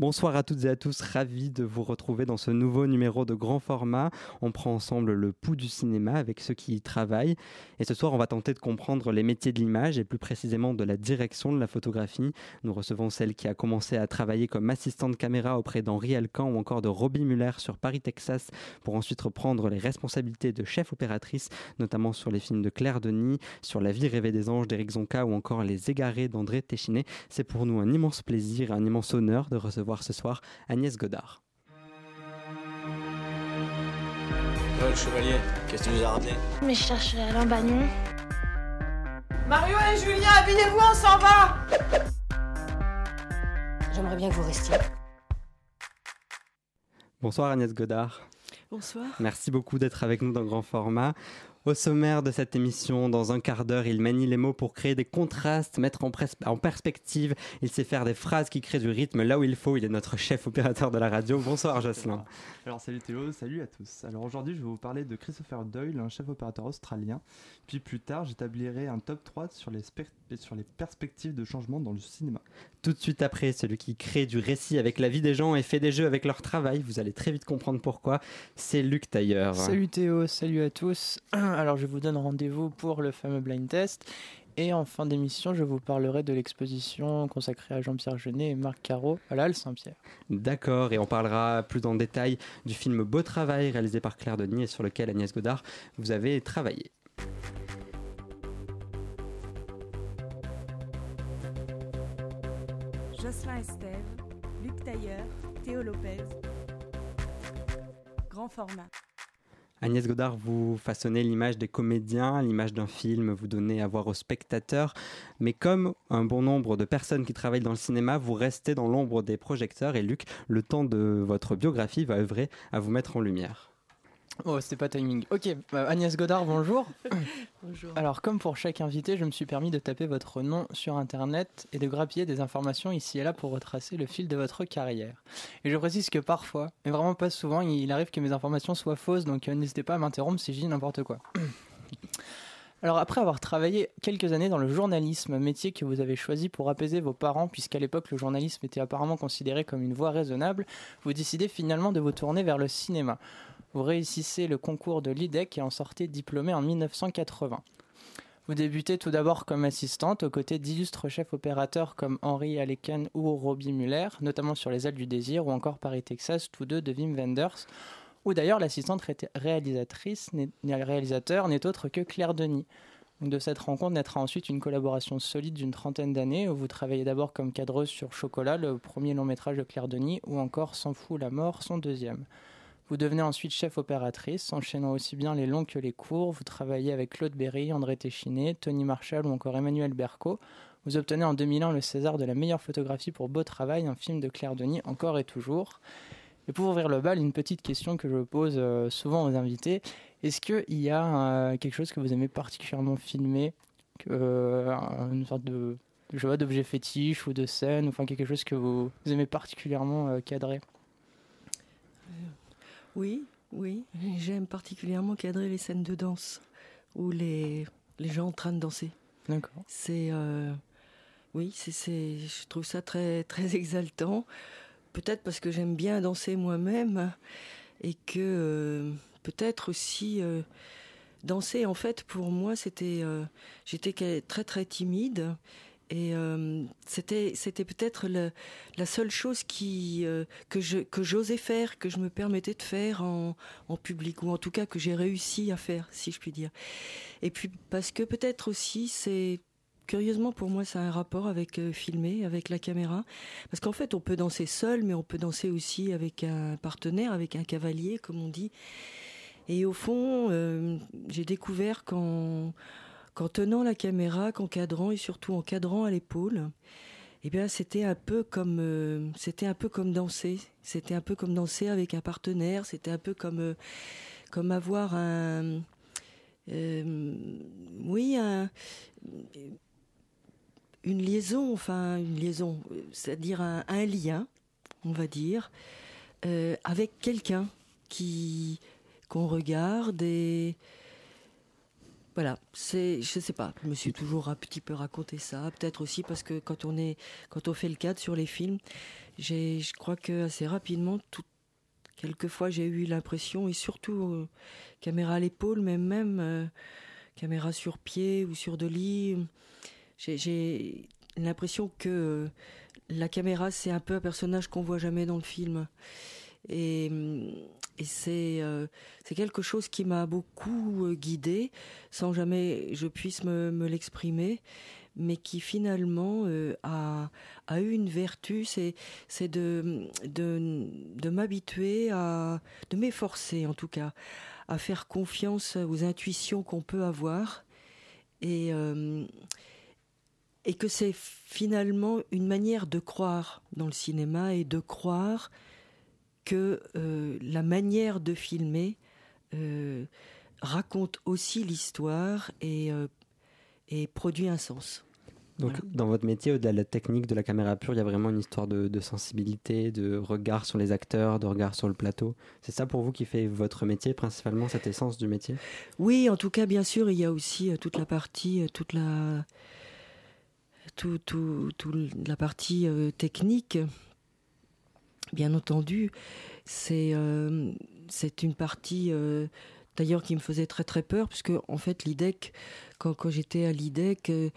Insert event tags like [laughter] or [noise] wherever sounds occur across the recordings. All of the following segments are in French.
Bonsoir à toutes et à tous, ravi de vous retrouver dans ce nouveau numéro de grand format. On prend ensemble le pouls du cinéma avec ceux qui y travaillent. Et ce soir, on va tenter de comprendre les métiers de l'image et plus précisément de la direction de la photographie. Nous recevons celle qui a commencé à travailler comme assistante caméra auprès d'Henri Alcan ou encore de Robbie Muller sur Paris, Texas, pour ensuite reprendre les responsabilités de chef opératrice, notamment sur les films de Claire Denis, sur La vie rêvée des anges d'Éric Zonka ou encore Les égarés d'André Téchiné. C'est pour nous un immense plaisir, un immense honneur de recevoir ce soir Agnès Godard. le chevalier, qu'est-ce que tu nous as ramené Mais je cherche Alain Bagnon. Mario et Julien, habillez-vous, on s'en va J'aimerais bien que vous restiez. Bonsoir Agnès Godard. Bonsoir. Merci beaucoup d'être avec nous dans Grand Format. Au sommaire de cette émission, dans un quart d'heure, il manie les mots pour créer des contrastes, mettre en, en, perspective. Il sait faire des phrases qui créent du rythme là où il faut. Il est notre chef opérateur de la radio. [laughs] Bonsoir Jocelyn. Alors salut Théo, salut à tous. Alors aujourd'hui, je vais vous parler de Christopher Doyle, un chef opérateur australien. Puis plus tard, j'établirai un top 3 sur les, sur les perspectives de changement dans le cinéma. Tout de suite après, celui qui crée du récit avec la vie des gens et fait des jeux avec leur travail, vous allez très vite comprendre pourquoi, c'est Luc Tailleur. Salut Théo, salut à tous. [clears throat] Alors je vous donne rendez-vous pour le fameux blind test. Et en fin d'émission, je vous parlerai de l'exposition consacrée à Jean-Pierre Jeunet et Marc Caro à la Halle Saint-Pierre. D'accord, et on parlera plus en détail du film Beau Travail réalisé par Claire Denis et sur lequel Agnès Godard vous avez travaillé. Jocelyn Estève, Luc Tailleur, Théo Lopez. Grand format. Agnès Godard, vous façonnez l'image des comédiens, l'image d'un film, vous donnez à voir aux spectateurs, mais comme un bon nombre de personnes qui travaillent dans le cinéma, vous restez dans l'ombre des projecteurs et Luc, le temps de votre biographie va œuvrer à vous mettre en lumière. Oh, c'était pas timing. Ok, bah, Agnès Godard, bonjour. [coughs] bonjour. Alors, comme pour chaque invité, je me suis permis de taper votre nom sur Internet et de grappiller des informations ici et là pour retracer le fil de votre carrière. Et je précise que parfois, mais vraiment pas souvent, il arrive que mes informations soient fausses, donc euh, n'hésitez pas à m'interrompre si je dis n'importe quoi. [coughs] Alors après avoir travaillé quelques années dans le journalisme, métier que vous avez choisi pour apaiser vos parents, puisqu'à l'époque le journalisme était apparemment considéré comme une voie raisonnable, vous décidez finalement de vous tourner vers le cinéma. Vous réussissez le concours de l'IDEC et en sortez diplômé en 1980. Vous débutez tout d'abord comme assistante aux côtés d'illustres chefs opérateurs comme Henri Aleken ou Robbie Muller, notamment sur Les ailes du désir ou encore Paris Texas, tous deux de Wim Wenders, où d'ailleurs l'assistante réalisatrice, réalisateur n'est autre que Claire Denis. de cette rencontre naîtra ensuite une collaboration solide d'une trentaine d'années où vous travaillez d'abord comme cadreuse sur Chocolat, le premier long métrage de Claire Denis, ou encore S'en fout la mort, son deuxième. Vous devenez ensuite chef opératrice, enchaînant aussi bien les longs que les courts. Vous travaillez avec Claude Berry, André Téchiné, Tony Marshall ou encore Emmanuel Berco. Vous obtenez en 2001 le César de la meilleure photographie pour Beau Travail, un film de Claire Denis, encore et toujours. Et pour ouvrir le bal, une petite question que je pose euh, souvent aux invités. Est-ce qu'il y a euh, quelque chose que vous aimez particulièrement filmer euh, Une sorte de je vois d'objet fétiche ou de scène, enfin quelque chose que vous aimez particulièrement cadrer? Oui, oui. J'aime particulièrement cadrer les scènes de danse où les, les gens en train de danser. D'accord. C'est. Euh, oui, c'est, je trouve ça très, très [laughs] exaltant. Peut-être parce que j'aime bien danser moi-même et que euh, peut-être aussi. Euh, danser, en fait, pour moi, c'était. J'étais très, très timide et euh, c'était c'était peut-être la seule chose qui euh, que je que j'osais faire, que je me permettais de faire en, en public ou en tout cas que j'ai réussi à faire, si je puis dire. Et puis parce que peut-être aussi c'est curieusement pour moi, ça a un rapport avec euh, filmer, avec la caméra. Parce qu'en fait, on peut danser seul, mais on peut danser aussi avec un partenaire, avec un cavalier, comme on dit. Et au fond, j'ai découvert qu'en qu'en tenant la caméra, qu'en cadrant et surtout en cadrant à l'épaule, eh bien c'était un peu comme euh, c'était un peu comme danser, c'était un peu comme danser avec un partenaire, c'était un peu comme euh, comme avoir un euh, oui une liaison, enfin une liaison, c'est-à-dire un, un, lien, on va dire, avec quelqu'un qui qu'on regarde et voilà, c'est, je sais pas, je me suis toujours un petit peu raconté ça. Peut-être aussi parce que quand on est, quand on fait le cadre sur les films, j'ai, je crois que assez rapidement, tout, quelquefois j'ai eu l'impression, et surtout euh, caméra à l'épaule, mais même euh, caméra sur pied ou sur de lit, j'ai, l'impression que euh, la caméra c'est un peu un personnage qu'on voit jamais dans le film. Et, euh, c'est quelque chose qui m'a beaucoup euh, guidée, sans jamais je puisse me, me l'exprimer, mais qui finalement euh, a, a eu une vertu, c'est de, de, de m'habituer à, de m'efforcer en tout cas, à faire confiance aux intuitions qu'on peut avoir. Et, et que c'est finalement une manière de croire dans le cinéma et de croire que euh, la manière de filmer euh, raconte aussi l'histoire et, euh, et produit un sens. Donc, Voilà. dans votre métier, au-delà de la technique de la caméra pure, il y a vraiment une histoire de, de sensibilité, de regard sur les acteurs, de regard sur le plateau. C'est ça pour vous qui fait votre métier, principalement cette essence du métier? Oui, en tout cas, bien sûr, il y a aussi toute la partie, toute la, tout, tout, tout la partie technique. Bien entendu, c'est euh, une partie euh, d'ailleurs qui me faisait très très peur, puisque en fait l'IDEC, quand, quand j'étais à l'IDEC, euh,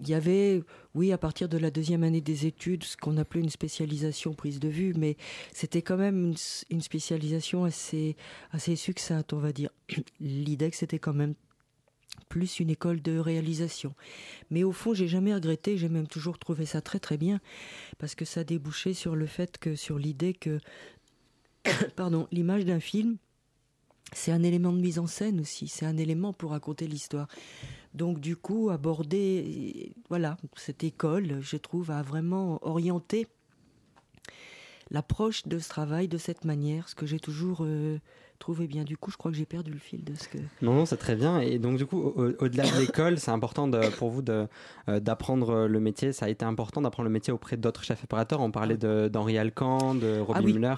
il y avait, oui, à partir de la deuxième année des études, ce qu'on appelait une spécialisation prise de vue, mais c'était quand même une, une spécialisation assez, assez succincte, on va dire. [clears throat] L'IDEC, c'était quand même plus une école de réalisation. Mais au fond, j'ai jamais regretté, j'ai même toujours trouvé ça très très bien, parce que ça débouchait sur le fait que, sur l'idée que, [coughs] pardon, l'image d'un film, c'est un élément de mise en scène aussi, c'est un élément pour raconter l'histoire. Donc du coup, aborder, voilà, cette école, je trouve, a vraiment orienté l'approche de ce travail de cette manière, ce que j'ai toujours euh, trouvé bien. Du coup, je crois que j'ai perdu le fil de ce que... Non, non, c'est très bien. Et donc, du coup, au- au-delà de l'école, c'est important de- pour vous euh, d'apprendre le métier. Ça a été important d'apprendre le métier auprès d'autres chefs opérateurs. On parlait d'Henri Alcan, de Robin Ah oui. Muller.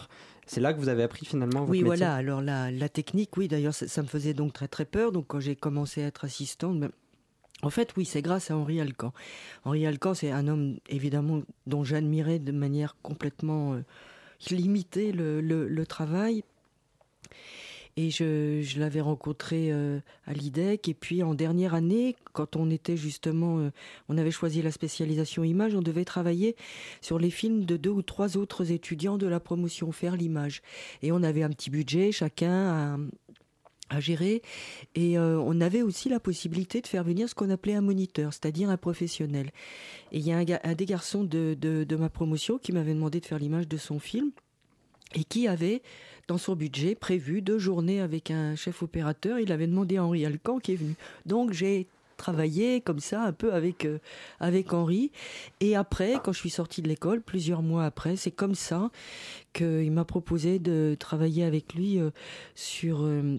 C'est là que vous avez appris finalement votre Oui, métier? voilà. Alors la, la technique, oui, d'ailleurs, ça, ça me faisait donc très très peur. Donc quand j'ai commencé à être assistante, ben, en fait, oui, c'est grâce à Henri Alcan. Henri Alcan, c'est un homme évidemment dont j'admirais de manière complètement euh, limitée le, le- le travail. Et je, l'avais rencontré euh, à l'IDEC. Et puis en dernière année, quand on était justement, euh, on avait choisi la spécialisation image, on devait travailler sur les films de deux ou trois autres étudiants de la promotion, faire l'image. Et on avait un petit budget, chacun à, à gérer. Et euh, on avait aussi la possibilité de faire venir ce qu'on appelait un moniteur, c'est-à-dire un professionnel. Et il y a un des garçons de, de, de ma promotion qui m'avait demandé de faire l'image de son film et qui avait dans son budget prévu deux journées avec un chef opérateur. Il avait demandé à Henri Alcan qui est venu. Donc j'ai travaillé comme ça un peu avec euh, avec Henri et après quand je suis sortie de l'école plusieurs mois après c'est comme ça qu'il m'a proposé de travailler avec lui euh, sur euh,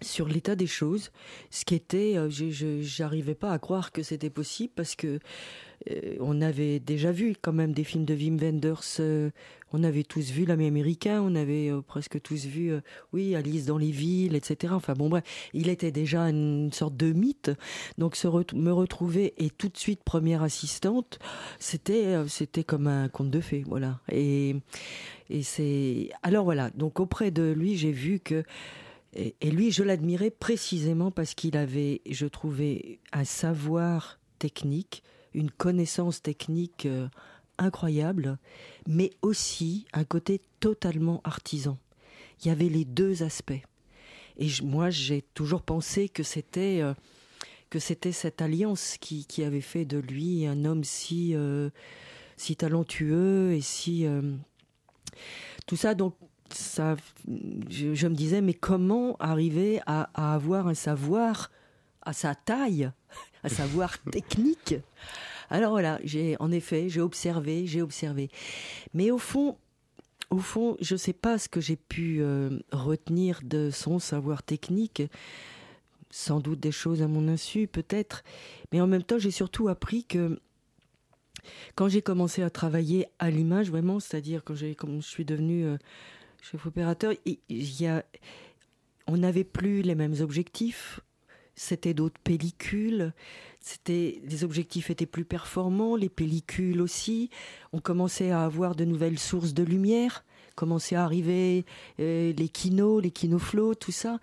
sur l'état des choses, ce qui était, j'arrivais pas à croire que c'était possible parce que on avait déjà vu quand même des films de Wim Wenders, on avait tous vu l'ami américain, on avait euh, presque tous vu, euh, oui, Alice dans les villes, etc. Enfin bon bref, il était déjà une sorte de mythe, donc se me retrouver et tout de suite première assistante, c'était euh, c'était comme un conte de fées, voilà. Et c'est alors voilà, donc auprès de lui, j'ai vu que et, lui, je l'admirais précisément parce qu'il avait, je trouvais, un savoir technique, une connaissance technique incroyable, mais aussi un côté totalement artisan. Il y avait les deux aspects. Et je- moi, j'ai toujours pensé que c'était euh, que c'était cette alliance qui, qui avait fait de lui un homme si euh, si talentueux et si euh, tout ça. Donc ça, je, je me disais, mais comment arriver à, à avoir un savoir à sa taille, un savoir [laughs] technique? Alors voilà, j'ai en effet, j'ai observé, j'ai observé. Mais au fond, au fond, je ne sais pas ce que j'ai pu euh, retenir de son savoir technique. Sans doute des choses à mon insu, peut-être. Mais en même temps, j'ai surtout appris que quand j'ai commencé à travailler à l'image, vraiment, c'est-à-dire quand j'ai, je suis devenue euh, chef opérateur, il y a, on n'avait plus les mêmes objectifs. C'était d'autres pellicules. C'était, les objectifs étaient plus performants, les pellicules aussi. On commençait à avoir de nouvelles sources de lumière commençait à arriver euh, les kinos, les kinoflots, tout ça.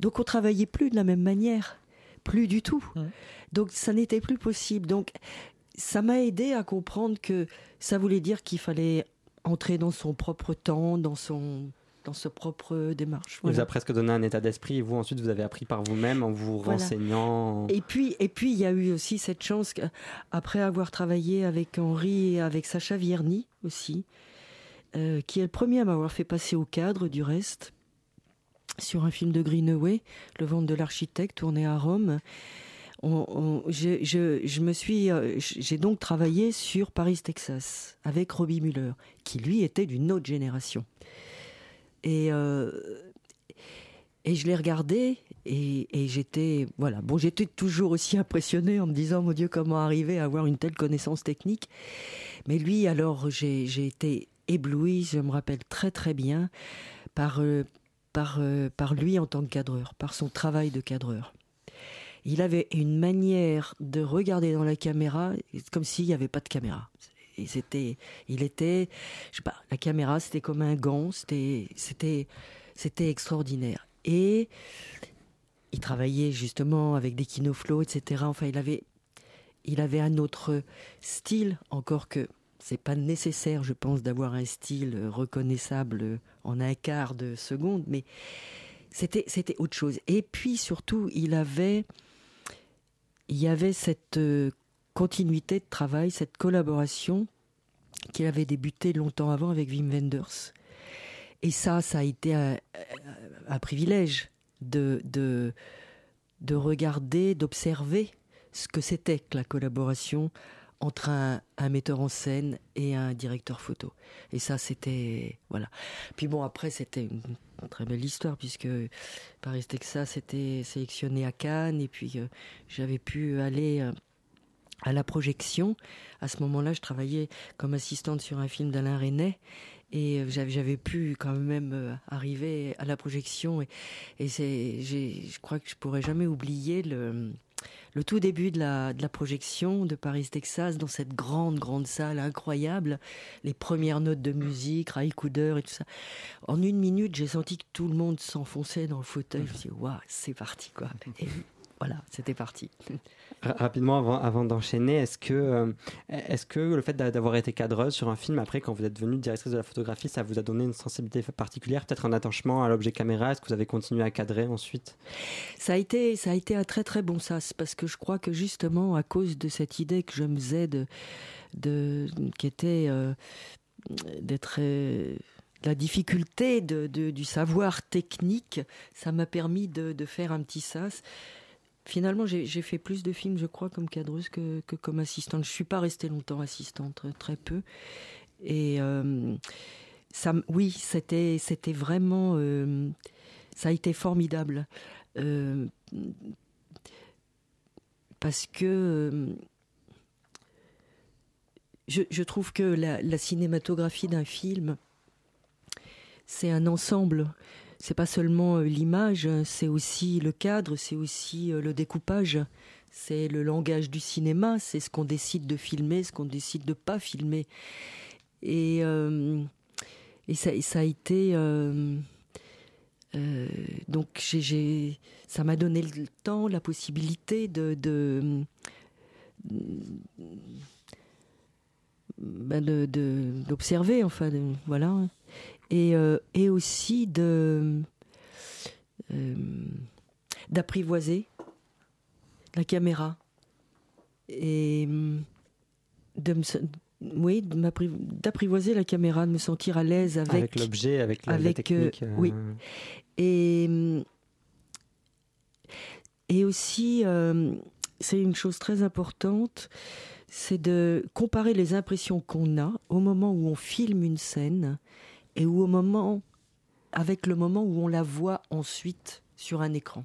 Donc on travaillait plus de la même manière, plus du tout. Donc ça n'était plus possible. Donc ça m'a aidé à comprendre que ça voulait dire qu'il fallait entrer dans son propre temps, dans son dans sa propre démarche. Il vous a presque donné un état d'esprit et vous ensuite vous avez appris par vous-même en vous Voilà. renseignant. Et puis, et puis, il y a eu aussi cette chance, après avoir travaillé avec Henri et avec Sacha Vierny aussi, euh, qui est le premier à m'avoir fait passer au cadre du reste, sur un film de Greenaway, Le ventre de l'architecte, tourné à Rome. On- on- je, je- je me suis, euh, j'ai donc travaillé sur Paris, Texas, avec Robbie Muller, qui lui était d'une autre génération. Et, euh, et je l'ai regardé et, j'étais voilà. Bon j'étais toujours aussi impressionnée en me disant mon Dieu comment arriver à avoir une telle connaissance technique. Mais lui alors j'ai été éblouie je me rappelle très très bien par euh, par euh, par lui en tant que cadreur par son travail de cadreur. Il avait une manière de regarder dans la caméra comme s'il n'y avait pas de caméra c'était il était je sais pas la caméra c'était comme un gant c'était c'était c'était extraordinaire et il travaillait justement avec des kinoflows, etc. Enfin, il avait, il avait un autre style, encore que c'est pas nécessaire, je pense, d'avoir un style reconnaissable en un quart de seconde, mais c'était, c'était autre chose. Et puis surtout, il avait, il y avait cette euh, continuité de travail, cette collaboration qu'il avait débuté longtemps avant avec Wim Wenders. Et ça, ça a été un, privilège de, de, de regarder, d'observer ce que c'était que la collaboration entre un, metteur en scène et un directeur photo. Et ça, c'était... Voilà. Puis bon, après, c'était une, une très belle histoire, puisque Paris, Texas était sélectionné à Cannes, et puis euh, j'avais pu aller... euh, à la projection. À ce moment-là, je travaillais comme assistante sur un film d'Alain Resnais et euh, j'avais pu quand même euh, arriver à la projection et, c'est je crois que je pourrais jamais oublier le tout début de la, projection de Paris Texas dans cette grande grande salle incroyable. Les premières notes de musique Ray Cooder et tout ça. En une minute j'ai senti que tout le monde s'enfonçait dans le fauteuil. Je me suis dit waouh c'est parti quoi. Et voilà c'était parti [laughs] Rapidement, avant, d'enchaîner, est-ce que, euh, est-ce que le fait d'a- d'avoir été cadreuse sur un film, après, quand vous êtes devenue directrice de la photographie, ça vous a donné une sensibilité particulière, peut-être un attachement à l'objet caméra? Est-ce que vous avez continué à cadrer ensuite? Ça a été, ça a été un très très bon sas parce que je crois que justement à cause de cette idée que je me faisais de, de qui était euh, d'être euh, la difficulté de- du savoir technique, ça m'a permis de, de faire un petit sas. Finalement, j'ai fait plus de films, je crois, comme cadreuse que, comme assistante. Je suis pas restée longtemps assistante, très, très peu. Et euh, ça, oui, c'était, vraiment, euh, ça a été formidable. Euh, parce que euh, je, trouve que la cinématographie d'un film, c'est un ensemble. C'est pas seulement euh, l'image, c'est aussi le cadre, c'est aussi euh, le découpage, c'est le langage du cinéma, c'est ce qu'on décide de filmer, ce qu'on décide de pas filmer. Et, euh, et ça, ça a été. donc, j'ai, ça m'a donné le temps, la possibilité de. de ben d'observer enfin voilà et, euh, et aussi de euh, d'apprivoiser la caméra et de me, oui d'apprivoiser la caméra de me sentir à l'aise avec, Avec l'objet, avec la, avec, euh, technique euh, oui. et et aussi euh, c'est une chose très importante c'est de comparer les impressions qu'on a au moment où on filme une scène et où au moment avec le moment où on la voit ensuite sur un écran.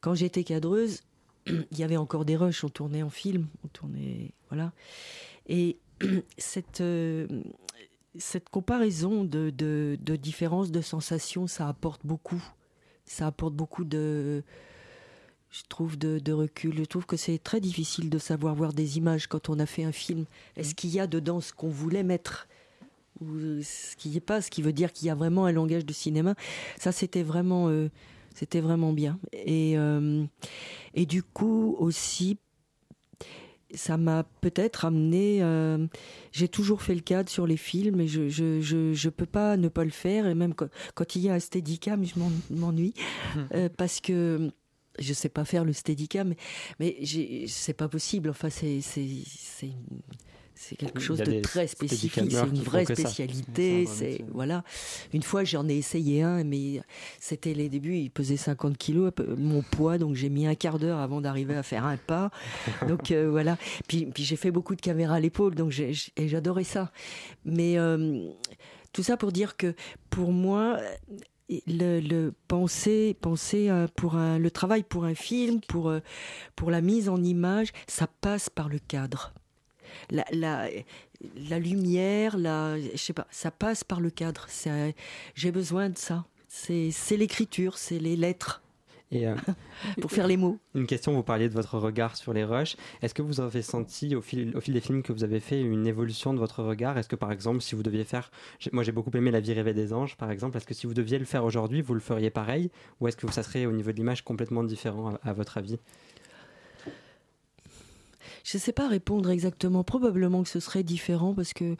Quand j'étais cadreuse, [clears throat] il y avait encore des rushs, on tournait en film, on tournait voilà. Et [clears throat] cette euh, cette comparaison de, de, de différences de sensations, ça apporte beaucoup. Ça apporte beaucoup de je trouve, de, de recul. Je trouve que c'est très difficile de savoir voir des images quand on a fait un film. Est-ce qu'il y a dedans ce qu'on voulait mettre? Ou ce qui est pas, ce qui veut dire qu'il y a vraiment un langage de cinéma. Ça, c'était vraiment, euh, c'était vraiment bien. Et, euh, et du coup aussi, ça m'a peut-être amené. euh, J'ai toujours fait le cadre sur les films et je je, je, je peux pas ne pas le faire. Et même quand, quand il y a un steadicam, je m'en- m'ennuie [laughs] euh, parce que je sais pas faire le steadicam, mais, mais c'est pas possible. Enfin, c'est c'est c'est quelque chose a de très spécifique. C'est une vraie spécialité. C'est voilà. Une fois, j'en ai essayé un, mais c'était les débuts. Il pesait 50 kilos, peu mon poids, donc j'ai mis un quart d'heure avant d'arriver à faire un pas. [laughs] Donc euh, voilà. Puis, puis j'ai fait beaucoup de caméras à l'épaule, donc j'adorais ça. Mais euh, tout ça pour dire que pour moi, le, le penser, penser euh, pour un, le travail pour un film, pour euh, pour la mise en image, ça passe par le cadre. La, la, la lumière, la, je sais pas, ça passe par le cadre. J'ai besoin de ça. C'est l'écriture, c'est les lettres Et euh, [laughs] pour faire les mots. une question, vous parliez de votre regard sur les rushs. Est-ce que vous avez senti au fil, au fil des films que vous avez fait une évolution de votre regard? Est-ce que par exemple, si vous deviez faire, moi j'ai beaucoup aimé La vie rêvée des anges par exemple, est-ce que si vous deviez le faire aujourd'hui, vous le feriez pareil? Ou est-ce que ça serait au niveau de l'image complètement différent à, à votre avis? Je ne sais pas répondre exactement. Probablement que ce serait différent parce que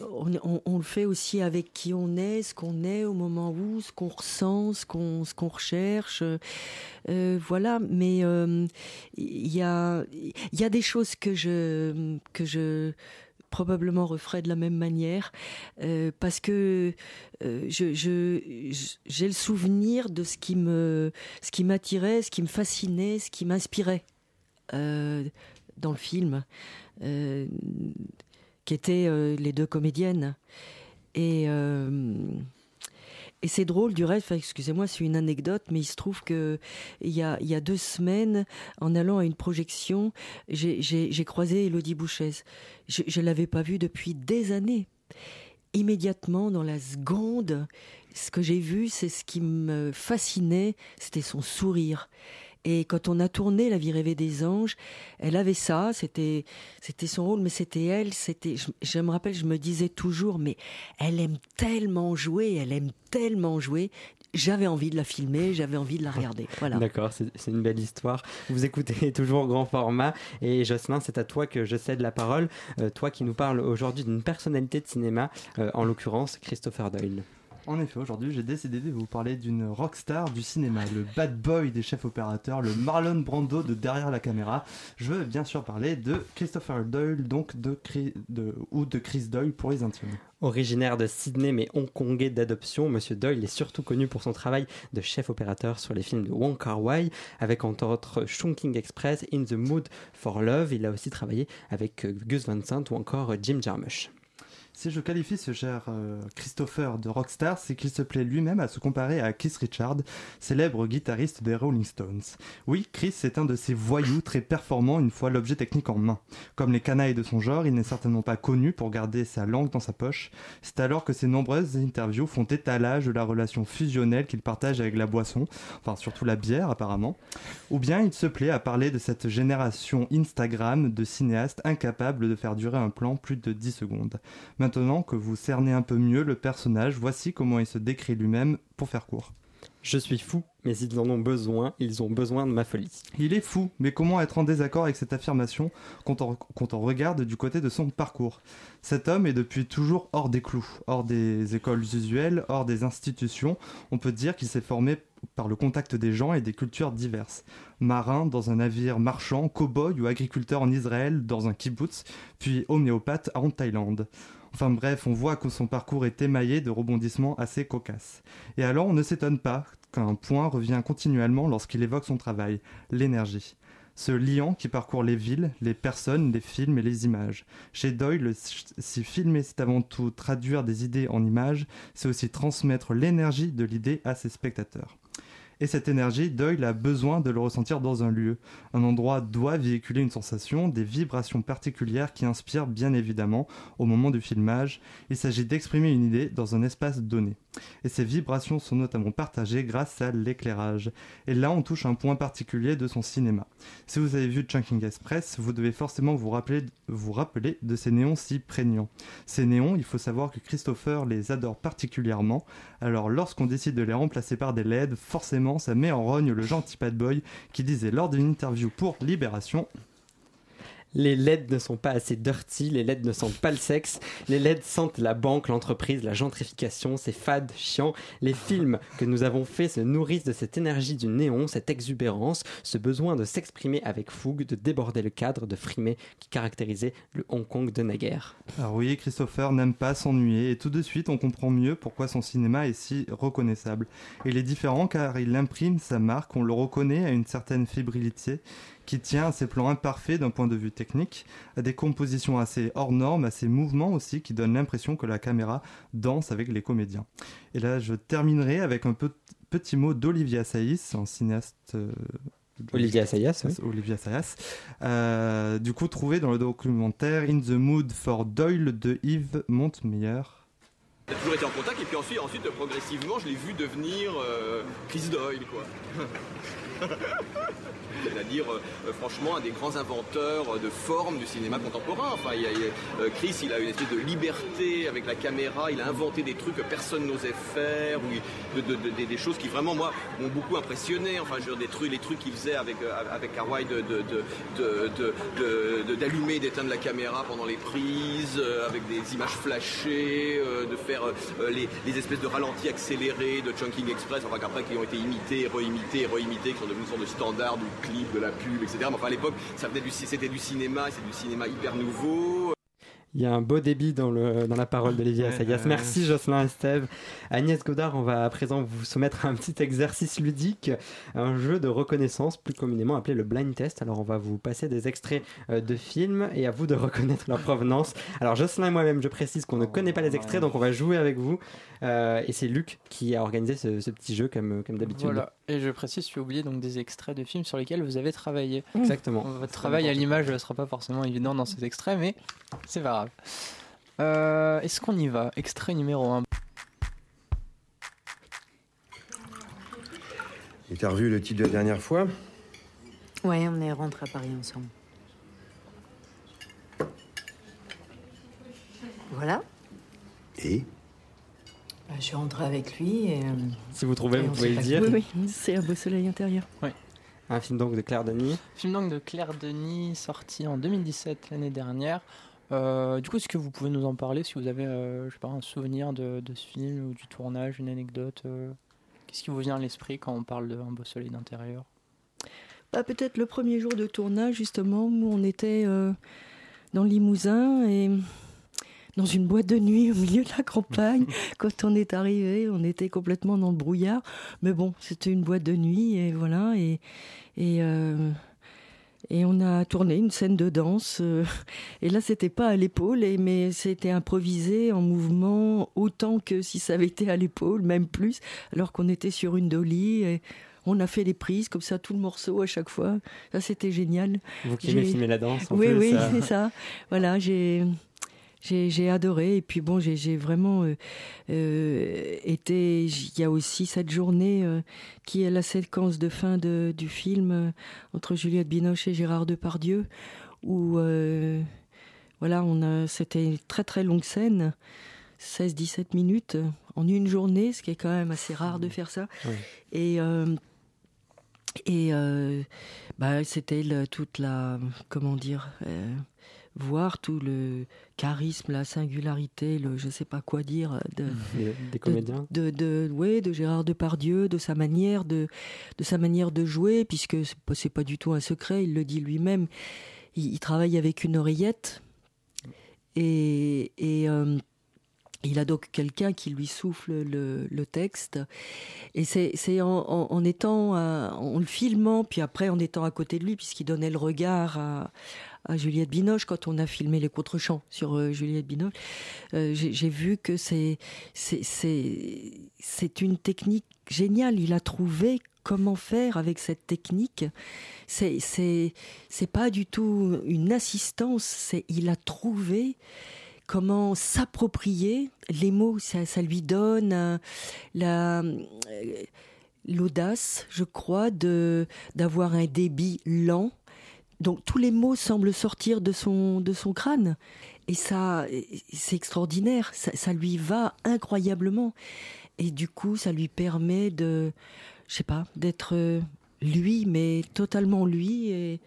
on, le fait aussi avec qui on est, ce qu'on est au moment où, ce qu'on ressent, ce qu'on ce recherche. Euh, voilà. Mais euh, il y a y a des choses que je que je probablement referais de la même manière euh, parce que j'ai le souvenir de ce qui me ce qui m'attirait, ce qui me fascinait, ce qui m'inspirait. Dans le film, euh, qui étaient euh, les deux comédiennes. Et, euh, et c'est drôle du reste, excusez-moi, c'est une anecdote, mais il se trouve que il y a, deux semaines, en allant à une projection, j'ai croisé Elodie Bouchez. Je ne l'avais pas vue depuis des années. Immédiatement, dans la seconde, ce que j'ai vu, c'est ce qui me fascinait, c'était son sourire. Et quand on a tourné La vie rêvée des anges, elle avait ça, c'était c'était son rôle, mais c'était elle, c'était je, je me rappelle, je me disais toujours, mais elle aime tellement jouer, elle aime tellement jouer. J'avais envie de la filmer, j'avais envie de la regarder. [laughs] Voilà. D'accord, c'est c'est une belle histoire. Vous écoutez [laughs] toujours grand format. Et Jocelyn, c'est à toi que je cède la parole. Euh, toi qui nous parles aujourd'hui d'une personnalité de cinéma, euh, en l'occurrence Christopher Doyle. En effet, aujourd'hui, j'ai décidé de vous parler d'une rockstar du cinéma, le bad boy des chefs opérateurs, le Marlon Brando de derrière la caméra. Je veux bien sûr parler de Christopher Doyle, donc de, Chris- ou de Chris Doyle pour les intimes. Originaire de Sydney mais hongkongais d'adoption, Monsieur Doyle est surtout connu pour son travail de chef opérateur sur les films de Wong Kar Wai, avec entre autres Chungking Express, In the Mood for Love. Il a aussi travaillé avec Gus Van Sant ou encore Jim Jarmusch. Si je qualifie ce cher euh, Christopher de rockstar, c'est qu'il se plaît lui-même à se comparer à Keith Richard, célèbre guitariste des Rolling Stones. Oui, Chris est un de ces voyous très performants une fois l'objet technique en main. Comme les canailles de son genre, il n'est certainement pas connu pour garder sa langue dans sa poche. C'est alors que ses nombreuses interviews font étalage de la relation fusionnelle qu'il partage avec la boisson, enfin surtout la bière apparemment. Ou bien il se plaît à parler de cette génération Instagram de cinéastes incapables de faire durer un plan plus de 10 secondes. Maintenant que vous cernez un peu mieux le personnage, voici comment il se décrit lui-même pour faire court. Je suis fou, mais ils en ont besoin, ils ont besoin de ma folie. Il est fou, mais comment être en désaccord avec cette affirmation quand on, quand on regarde du côté de son parcours? Cet homme est depuis toujours hors des clous, hors des écoles usuelles, hors des institutions. On peut dire qu'il s'est formé par le contact des gens et des cultures diverses. Marin dans un navire marchand, cow-boy ou agriculteur en Israël dans un kibbutz, puis homéopathe en Thaïlande. Enfin bref, on voit que son parcours est émaillé de rebondissements assez cocasses. Et alors on ne s'étonne pas qu'un point revient continuellement lorsqu'il évoque son travail, l'énergie. Ce liant qui parcourt les villes, les personnes, les films et les images. Chez Doyle, si filmer c'est avant tout traduire des idées en images, c'est aussi transmettre l'énergie de l'idée à ses spectateurs. Et cette énergie, Doyle a besoin de le ressentir dans un lieu. Un endroit doit véhiculer une sensation, des vibrations particulières qui inspirent bien évidemment au moment du filmage. Il s'agit d'exprimer une idée dans un espace donné. Et ces vibrations sont notamment partagées grâce à l'éclairage. Et là, on touche un point particulier de son cinéma. Si vous avez vu Chunking Express, vous devez forcément vous rappeler, de ces néons si prégnants. Ces néons, il faut savoir que Christopher les adore particulièrement. Alors, lorsqu'on décide de les remplacer par des LED, forcément, ça met en rogne le gentil bad boy qui disait lors d'une interview pour Libération les LED ne sont pas assez dirty, les LED ne sentent pas le sexe, les LED sentent la banque, l'entreprise, la gentrification, c'est fade, chiant. Les films que nous avons faits se nourrissent de cette énergie du néon, cette exubérance, ce besoin de s'exprimer avec fougue, de déborder le cadre, de frimer qui caractérisait le Hong Kong de naguère. Alors oui, Christopher n'aime pas s'ennuyer et tout de suite on comprend mieux pourquoi son cinéma est si reconnaissable. Il est différent car il imprime sa marque, on le reconnaît à une certaine fébrilité qui tient à ses plans imparfaits d'un point de vue technique, à des compositions assez hors normes, à ses mouvements aussi qui donnent l'impression que la caméra danse avec les comédiens. Et là, je terminerai avec un petit mot d'Olivia Saïs, un cinéaste. Euh, Olivia Sayas, oui. Olivia Sayas. Euh, du coup, trouvé dans le documentaire In the Mood for Doyle de Yves Montemeyer. J'ai toujours été en contact et puis ensuite, ensuite progressivement, je l'ai vu devenir euh, Chris Doyle, quoi. [laughs] c'est-à-dire euh, franchement un des grands inventeurs de formes du cinéma contemporain. Enfin, euh, Chris, il a une espèce de liberté avec la caméra, il a inventé des trucs que personne n'osait faire, ou des choses qui vraiment moi m'ont beaucoup impressionné. Enfin, je des trucs, les trucs qu'il faisait avec euh, avec d'allumer, d'éteindre la caméra pendant les prises, avec des images flashées, de faire les, espèces de ralentis accélérés de Chunking Express, enfin qu'après qui ont été imités, réimités, réimités, qui sont devenus une de standard ou clip, de la pub, etc. Mais enfin, à l'époque, c'était du cinéma, c'est du cinéma hyper nouveau. Il y a un beau débit dans, le, dans la parole d'Olivier Assayas. Merci Jocelyn et Steve. Agnès Godard, on va à présent vous soumettre un petit exercice ludique, un jeu de reconnaissance plus communément appelé le blind test. Alors on va vous passer des extraits euh, de films et à vous de [laughs] reconnaître leur provenance. Alors Jocelyn et moi-même, je précise qu'on ne connaît pas les extraits, donc on va jouer avec vous. Euh, et c'est Luc qui a organisé ce, petit jeu comme, comme d'habitude. Voilà. Et je précise, tu as oublié donc des extraits de films sur lesquels vous avez travaillé. Exactement. Votre travail à l'image ne sera pas forcément évident dans ces extraits, mais c'est pas grave. Euh, est-ce qu'on y va? Extrait numéro 1. Et t'as revu le titre de la dernière fois? Ouais, on est rentré à Paris ensemble. Voilà. Et? Bah, Je suis rentrée avec lui et... Euh, si vous trouvez, vous pouvez le dire. Oui, oui, c'est Un beau soleil intérieur. Oui. Un film donc de Claire Denis. Film donc de Claire Denis, sorti en 2017 l'année dernière. Euh, du coup, est-ce que vous pouvez nous en parler si vous avez, euh, je sais pas, un souvenir de, ce film ou du tournage, une anecdote euh, Qu'est-ce qui vous vient à l'esprit quand on parle d'un beau soleil d'intérieur? Bah, Peut-être le premier jour de tournage, justement, où on était dans le Limousin et dans une boîte de nuit au milieu de la campagne. [laughs] Quand on est arrivé, on était complètement dans le brouillard. Mais bon, c'était une boîte de nuit et voilà. Et, et et on a tourné une scène de danse. Euh, et là, c'était pas à l'épaule, mais c'était improvisé en mouvement autant que si ça avait été à l'épaule, même plus, alors qu'on était sur une dolly. Et on a fait les prises comme ça, tout le morceau à chaque fois. Ça, c'était génial. Vous qui aimez filmer la danse Oui, oui, c'est ça. Voilà, j'ai j'ai adoré. Et puis bon, j'ai vraiment euh, euh, été. Il y a aussi cette journée euh, qui est la séquence de fin de, du film entre Juliette Binoche et Gérard Depardieu, où voilà, on a. C'était une très très longue scène. 16-17 minutes en une journée, ce qui est quand même assez rare de faire ça. Et, et bah, c'était toute la, comment dire, voir tout le charisme, la singularité, le je sais pas quoi dire de, des comédiens, de, de, ouais, de Gérard Depardieu, de sa manière de, de sa manière de jouer, puisque c'est pas, pas du tout un secret, il le dit lui-même. Il, travaille avec une oreillette et, et euh, il a donc quelqu'un qui lui souffle le, le texte. Et c'est en, en, en, étant, en le filmant, puis après en étant à côté de lui, puisqu'il donnait le regard à, à Juliette Binoche quand on a filmé les contre-champs sur euh, Juliette Binoche. Euh, j'ai vu que c'est c'est une technique géniale. Il a trouvé comment faire avec cette technique. C'est c'est pas du tout une assistance. Il a trouvé comment s'approprier les mots. Ça, ça lui donne euh, la l'audace, je crois, de d'avoir un débit lent. Donc tous les mots semblent sortir de son de son crâne. Et ça, c'est extraordinaire. Ça, ça lui va incroyablement. Et du coup, ça lui permet de, je sais pas, d'être euh, lui, mais totalement lui et,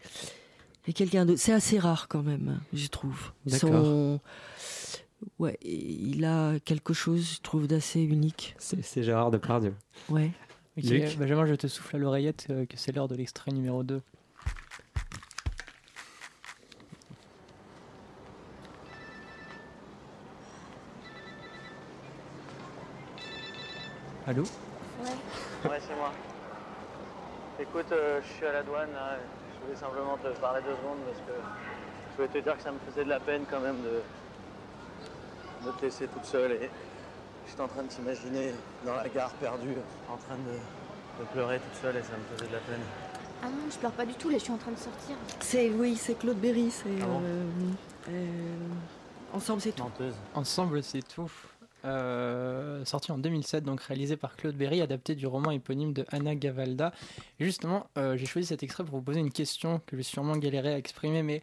et quelqu'un d'autre. C'est assez rare quand même, je trouve. Son- Ouais, il a quelque chose, je trouve, d'assez unique. C'est c'est Gérard Depardieu. Ouais. Ok, Luc Benjamin, je te souffle à l'oreillette euh, que c'est l'heure de l'extrait numéro 2. Allô Ouais. Ouais, c'est moi. Écoute, euh, je suis à la douane, là, je voulais simplement te parler deux secondes parce que je voulais te dire que ça me faisait de la peine quand même de, de te laisser toute seule et j'étais en train de t'imaginer dans la gare perdue, en train de, de pleurer toute seule et ça me faisait de la peine. Ah non, je pleure pas du tout, là je suis en train de sortir. C'est oui, c'est Claude Berry. C'est Ah bon euh, euh, ensemble, c'est tout. Menteuse. Ensemble, c'est tout. Euh, sorti en 2007, donc réalisé par Claude Berry, adapté du roman éponyme de Anna Gavalda. Justement, euh, j'ai choisi cet extrait pour vous poser une question que je vais sûrement galérer à exprimer, mais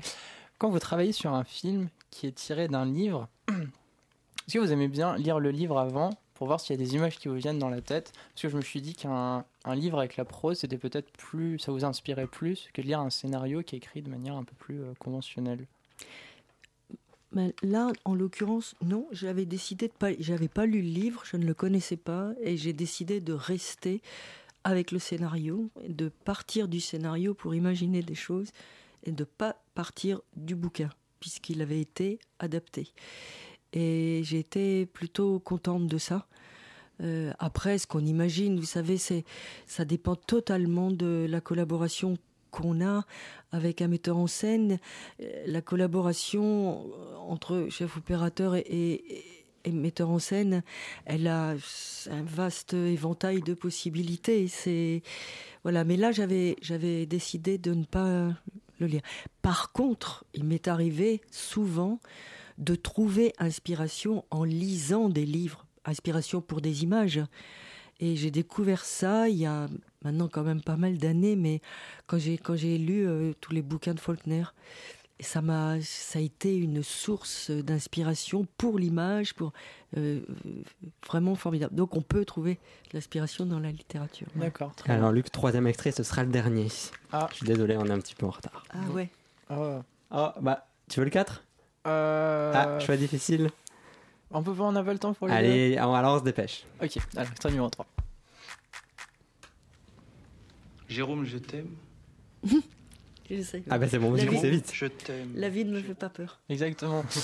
quand vous travaillez sur un film qui est tiré d'un livre, [clears throat] est-ce que vous aimez bien lire le livre avant pour voir s'il y a des images qui vous viennent dans la tête? Parce que je me suis dit qu'un un livre avec la prose, c'était peut-être plus, ça vous inspirait plus que de lire un scénario qui est écrit de manière un peu plus euh, conventionnelle. Là, en l'occurrence, non, j'avais décidé de pas, j'avais pas lu le livre, je ne le connaissais pas, et j'ai décidé de rester avec le scénario, de partir du scénario pour imaginer des choses, et de pas partir du bouquin, puisqu'il avait été adapté. Et j'ai été plutôt contente de ça. Euh, après, ce qu'on imagine, vous savez, c'est, ça dépend totalement de la collaboration qu'on a avec un metteur en scène, Euh, la collaboration entre chef opérateur et metteur en scène, elle a un vaste éventail de possibilités. C'est voilà, mais là j'avais j'avais décidé de ne pas le lire. Par contre, il m'est arrivé souvent de trouver inspiration en lisant des livres, inspiration pour des images. Et j'ai découvert ça il y a maintenant quand même pas mal d'années, mais quand j'ai quand j'ai lu euh, tous les bouquins de Faulkner, ça m'a ça a été une source d'inspiration pour l'image, pour euh, vraiment formidable. Donc on peut trouver l'inspiration dans la littérature. D'accord. Alors Luc, troisième extrait, ce sera le dernier. Ah. Je suis désolé, on est un petit peu en retard. Ah ouais. Oh. Oh, bah, tu veux le 4 Euh, Ah, choix difficile. On peut pas en avoir le temps pour les Allez, alors on se dépêche. Ok, alors extrait numéro 3. Jérôme, je t'aime. [laughs] J'essaie. Ah bah c'est bon, vous La vie- vite. Je t'aime. La vie ne me fait pas peur. Exactement. [laughs]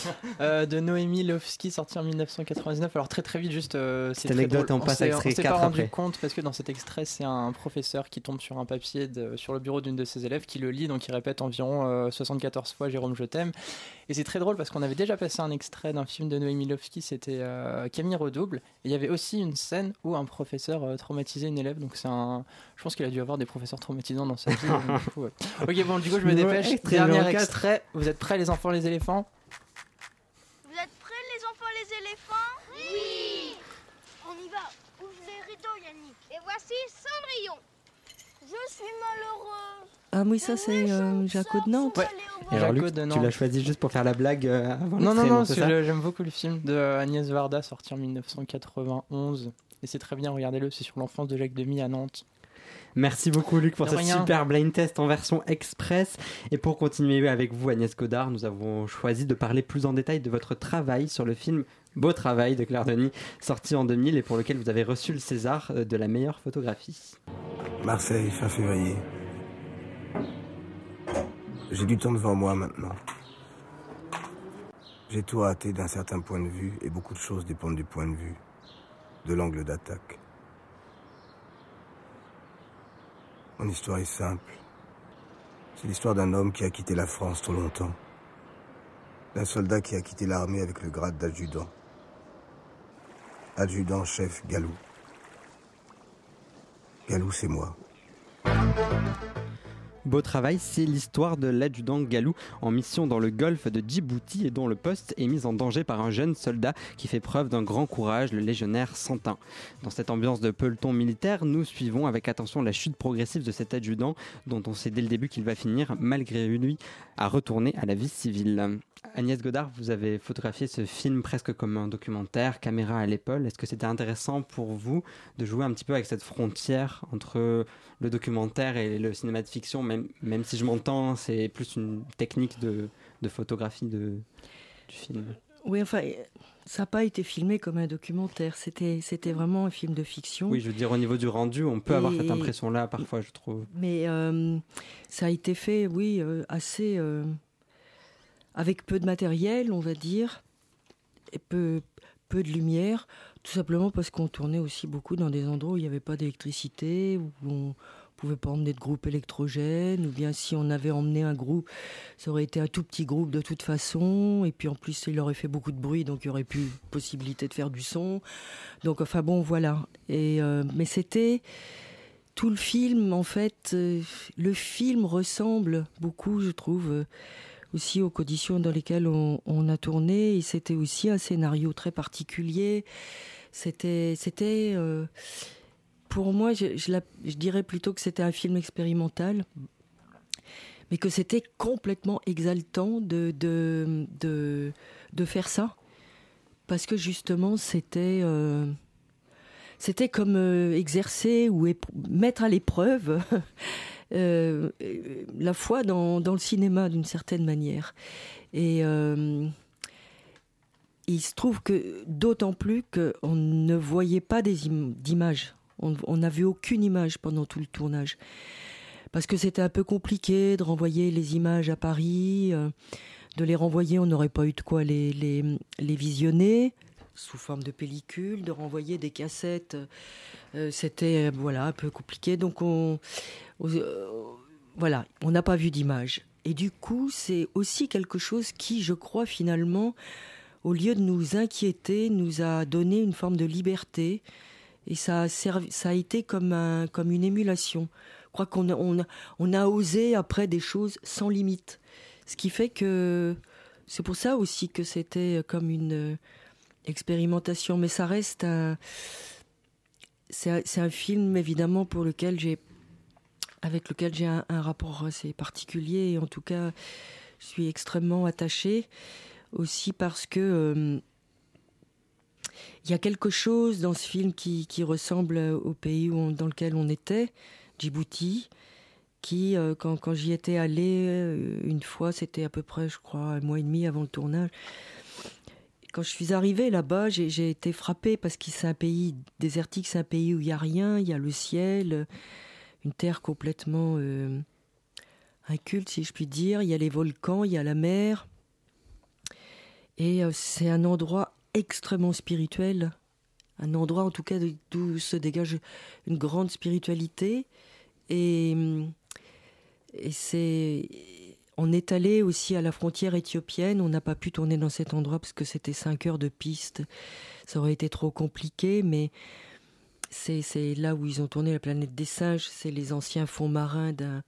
Euh, de Noémie Lovski, sorti en 1999. Alors très très vite, juste. euh, c'est très anecdote, drôle. on passe à extrait on s'est pas rendu après. compte parce que dans cet extrait, c'est un professeur qui tombe sur un papier de- sur le bureau d'une de ses élèves qui le lit, donc il répète environ euh, 74 fois Jérôme, je t'aime. Et c'est très drôle parce qu'on avait déjà passé un extrait d'un film de Noémie Lovski, c'était euh, Camille Redouble. Et il y avait aussi une scène où un professeur euh, traumatisait une élève. Donc c'est un. Je pense qu'il a dû avoir des professeurs traumatisants dans sa vie. donc, du coup, ouais. Ok, bon, du coup, je me dépêche. Dernier extrait. Vous êtes prêts, les enfants, les éléphants? Vous êtes prêts les enfants, les éléphants? Oui On y va. Ouvre les rideaux, Yannick. Et voici Cendrillon. Je suis malheureux. Ah oui, ça c'est euh, Jaco de Nantes. Ouais. Et alors Luc, de tu l'as choisi juste pour faire la blague euh, avant Non, non, non, j'aime beaucoup le film de Agnès Varda, sorti en 1991. Et c'est très bien, regardez-le, c'est sur l'enfance de Jacques Demy à Nantes. Merci beaucoup Luc pour De ce rien. super blind test en version express. Et pour continuer avec vous Agnès Godard, nous avons choisi de parler plus en détail de votre travail sur le film Beau Travail de Claire Denis, sorti en 2000 et pour lequel vous avez reçu le César euh, de la meilleure photographie. Marseille, fin février. J'ai du temps devant moi maintenant. J'ai tout raté d'un certain point de vue et beaucoup de choses dépendent du point de vue, de l'angle d'attaque. Mon histoire est simple. C'est l'histoire d'un homme qui a quitté la France trop longtemps. D'un soldat qui a quitté l'armée avec le grade d'adjudant. Adjudant-chef Galou. Galou, c'est moi. Beau travail, c'est l'histoire de l'adjudant Galou en mission dans le golfe de Djibouti et dont le poste est mis en danger par un jeune soldat qui fait preuve d'un grand courage, le légionnaire Santin. Dans cette ambiance de peloton militaire, nous suivons avec attention la chute progressive de cet adjudant dont on sait dès le début qu'il va finir, malgré lui, à retourner à la vie civile. Agnès Godard, vous avez photographié ce film presque comme un documentaire, caméra à l'épaule. Est-ce que c'était intéressant pour vous de jouer un petit peu avec cette frontière entre le documentaire et le cinéma de fiction, même, même si je m'entends, c'est plus une technique de, de photographie de, du film Oui, enfin, ça n'a pas été filmé comme un documentaire, c'était, c'était vraiment un film de fiction. Oui, je veux dire, au niveau du rendu, on peut avoir cette impression-là parfois, je trouve. Mais euh, ça a été fait, oui, euh, assez... Euh, avec peu de matériel, on va dire, et peu, peu de lumière, tout simplement parce qu'on tournait aussi beaucoup dans des endroits où il n'y avait pas d'électricité, où on pouvait pas emmener de groupe électrogène, ou bien si on avait emmené un groupe, ça aurait été un tout petit groupe de toute façon, et puis en plus il aurait fait beaucoup de bruit, donc il y aurait plus possibilité de faire du son. Donc enfin bon, voilà. Et euh, mais c'était tout le film, en fait, euh, le film ressemble beaucoup, je trouve. Aussi aux conditions dans lesquelles on, a tourné. Et c'était aussi un scénario très particulier. C'était, c'était, euh, pour moi, je, dirais plutôt que c'était un film expérimental, mais que c'était complètement exaltant de, de, de, de, faire ça, parce que justement, c'était euh, c'était comme euh, exercer ou mettre à l'épreuve euh, la foi dans, le cinéma d'une certaine manière. Et euh, il se trouve que d'autant plus qu'on ne voyait pas d'images. On n'a vu aucune image pendant tout le tournage. Parce que c'était un peu compliqué de renvoyer les images à Paris, euh, de les renvoyer, on n'aurait pas eu de quoi les visionner sous forme de pellicule, de renvoyer des cassettes. Euh, c'était voilà un peu compliqué. Donc on, euh, voilà, on n'a pas vu d'image. Et du coup, c'est aussi quelque chose qui, je crois, finalement, au lieu de nous inquiéter, nous a donné une forme de liberté. Et ça a, servi, ça a été comme, un, comme une émulation. Je crois qu'on on a osé après des choses sans limite. Ce qui fait que c'est pour ça aussi que c'était comme une expérimentation. Mais ça reste un. C'est un film évidemment pour lequel j'ai avec lequel j'ai un, rapport assez particulier et en tout cas je suis extrêmement attachée aussi parce que euh, il y a quelque chose dans ce film qui, qui ressemble au pays où dans lequel on était, Djibouti, qui, euh, quand, quand j'y étais allée euh, une fois, c'était à peu près, je crois, un mois et demi avant le tournage. Quand je suis arrivée là-bas, j'ai été frappée parce que c'est un pays désertique, c'est un pays où il n'y a rien, il y a le ciel, une terre complètement euh, inculte, si je puis dire. Il y a les volcans, il y a la mer. Et euh, c'est un endroit extrêmement spirituel. Un endroit, en tout cas, d'où se dégage une grande spiritualité. Et, et c'est. On est allé aussi à la frontière éthiopienne. On n'a pas pu tourner dans cet endroit parce que c'était cinq heures de piste. Ça aurait été trop compliqué, mais c'est là où ils ont tourné la planète des singes, c'est les anciens fonds marins d'un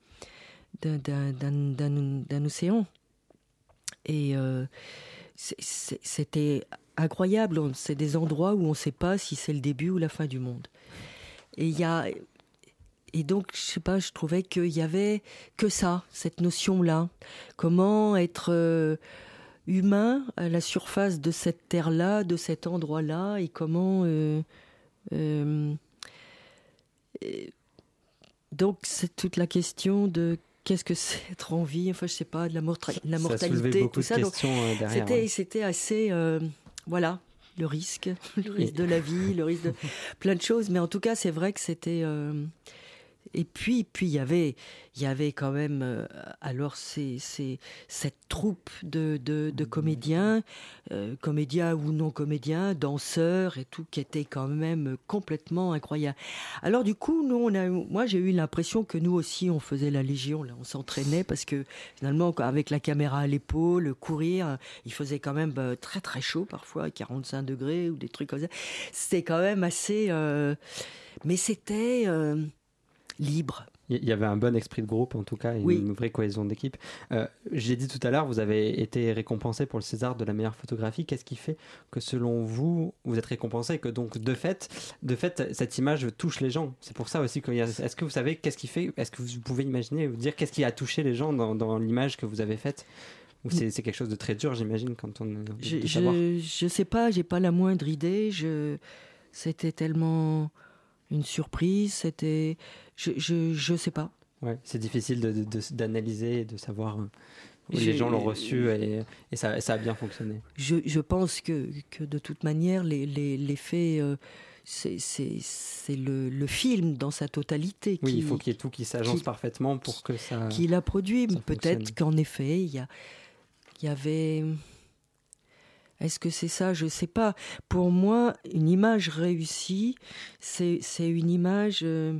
océan. Et euh, c'était incroyable. C'est des endroits où on ne sait pas si c'est le début ou la fin du monde. Et il y a et donc je sais pas, je trouvais qu'il y avait que ça, cette notion-là. Comment être euh, humain à la surface de cette terre-là, de cet endroit-là, et comment euh, euh, donc c'est toute la question de qu'est-ce que c'est être en vie, enfin je sais pas, de la, la mortalité, tout ça. C'était, assez, voilà, le risque, [laughs] le risque de la vie, le risque de plein de choses. Mais en tout cas, c'est vrai que c'était et puis, puis il y avait, il y avait quand même euh, alors cette troupe de, comédiens, euh, comédiens ou non comédiens, danseurs et tout, qui était quand même complètement incroyable. Alors du coup, nous, moi j'ai eu l'impression que nous aussi on faisait la légion, on s'entraînait parce que finalement avec la caméra à l'épaule, courir, il faisait quand même bah, très très chaud parfois, 45 degrés ou des trucs comme ça. C'était quand même assez, euh, mais c'était libre. Il y avait un bon esprit de groupe, en tout cas, et une vraie cohésion d'équipe. Euh, J'ai dit tout à l'heure, vous avez été récompensé pour le César de la meilleure photographie. Qu'est-ce qui fait que, selon vous, vous êtes récompensé et que, donc, de fait, de fait, cette image touche les gens? C'est pour ça aussi qu'il y a. Est-ce que vous savez qu'est-ce qui fait Est-ce que vous pouvez imaginer, vous dire qu'est-ce qui a touché les gens dans, dans l'image que vous avez faite? C'est quelque chose de très dur, j'imagine, quand on. Je, je, je, sais pas, j'ai pas la moindre idée. Je, c'était tellement une surprise. C'était, je, je, je sais pas. Ouais, c'est difficile d'analyser de, de, et de savoir où les gens l'ont reçu et, et ça, ça, a bien fonctionné. Je, je pense que, que, de toute manière, les, les, les faits. Euh, c'est le, le, film dans sa totalité. Oui, il faut qu'il y ait tout qui s'agence parfaitement pour que ça. Qui l'a produit. Peut-être qu'en effet, il y a, y avait. Est-ce que c'est ça? Je ne sais pas. Pour moi, une image réussie, c'est une image, euh,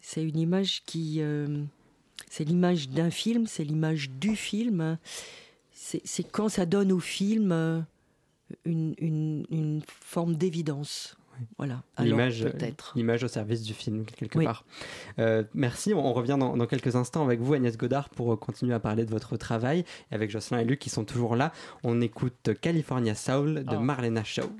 c'est une image qui, euh, c'est l'image d'un film, c'est l'image du film. C'est quand ça donne au film euh, une, forme d'évidence. Voilà. L'image, l'image au service du film quelque part. Euh, merci. On, revient dans, dans, quelques instants avec vous, Agnès Godard, pour continuer à parler de votre travail. Et avec Jocelyn et Luc qui sont toujours là. On écoute California Soul de Oh. Marlena Shaw.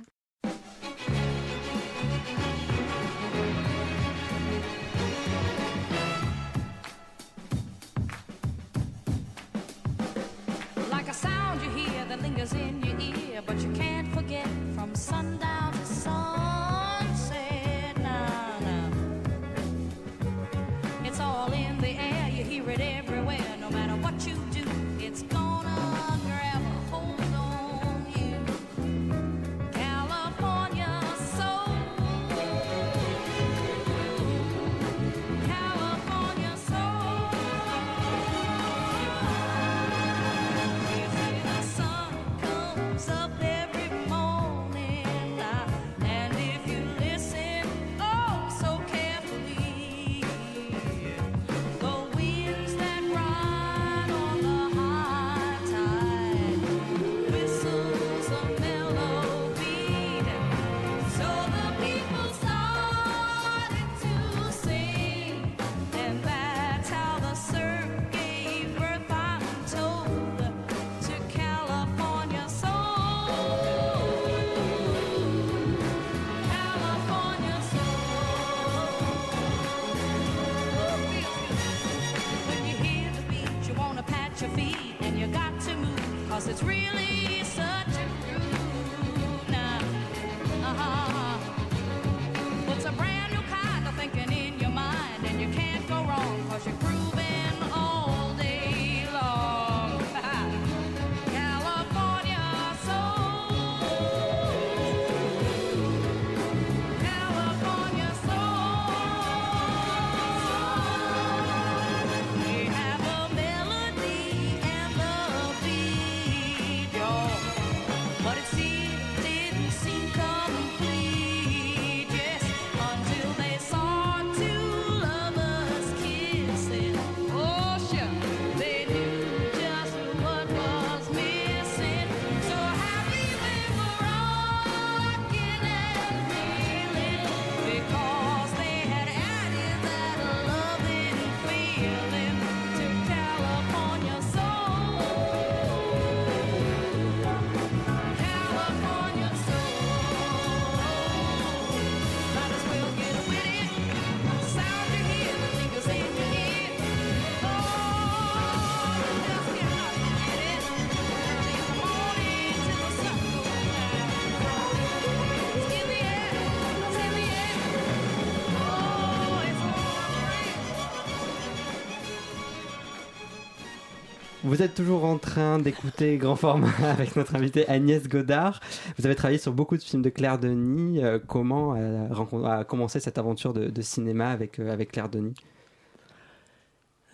Vous êtes toujours en train d'écouter Grand Format [laughs] avec notre invitée Agnès Godard. Vous avez travaillé sur beaucoup de films de Claire Denis. Euh, comment a, rencon- a commencé cette aventure de, cinéma avec, euh, avec Claire Denis?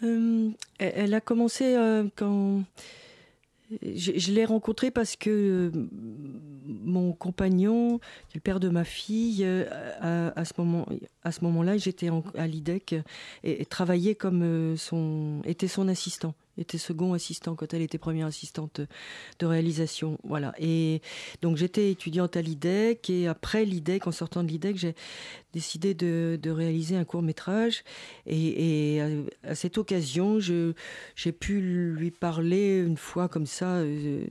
Euh, elle a commencé euh, quand je, l'ai rencontrée parce que euh, mon compagnon, le père de ma fille, euh, à, ce moment, à ce moment-là, j'étais à l'IDEC et, et travaillait comme euh, son, était son assistant. Était second assistant quand elle était première assistante de réalisation. Voilà. Et donc j'étais étudiante à l'IDEC et après l'IDEC, en sortant de l'IDEC, j'ai décidé de, réaliser un court métrage. Et, et à, cette occasion, j'ai pu lui parler une fois comme ça, euh,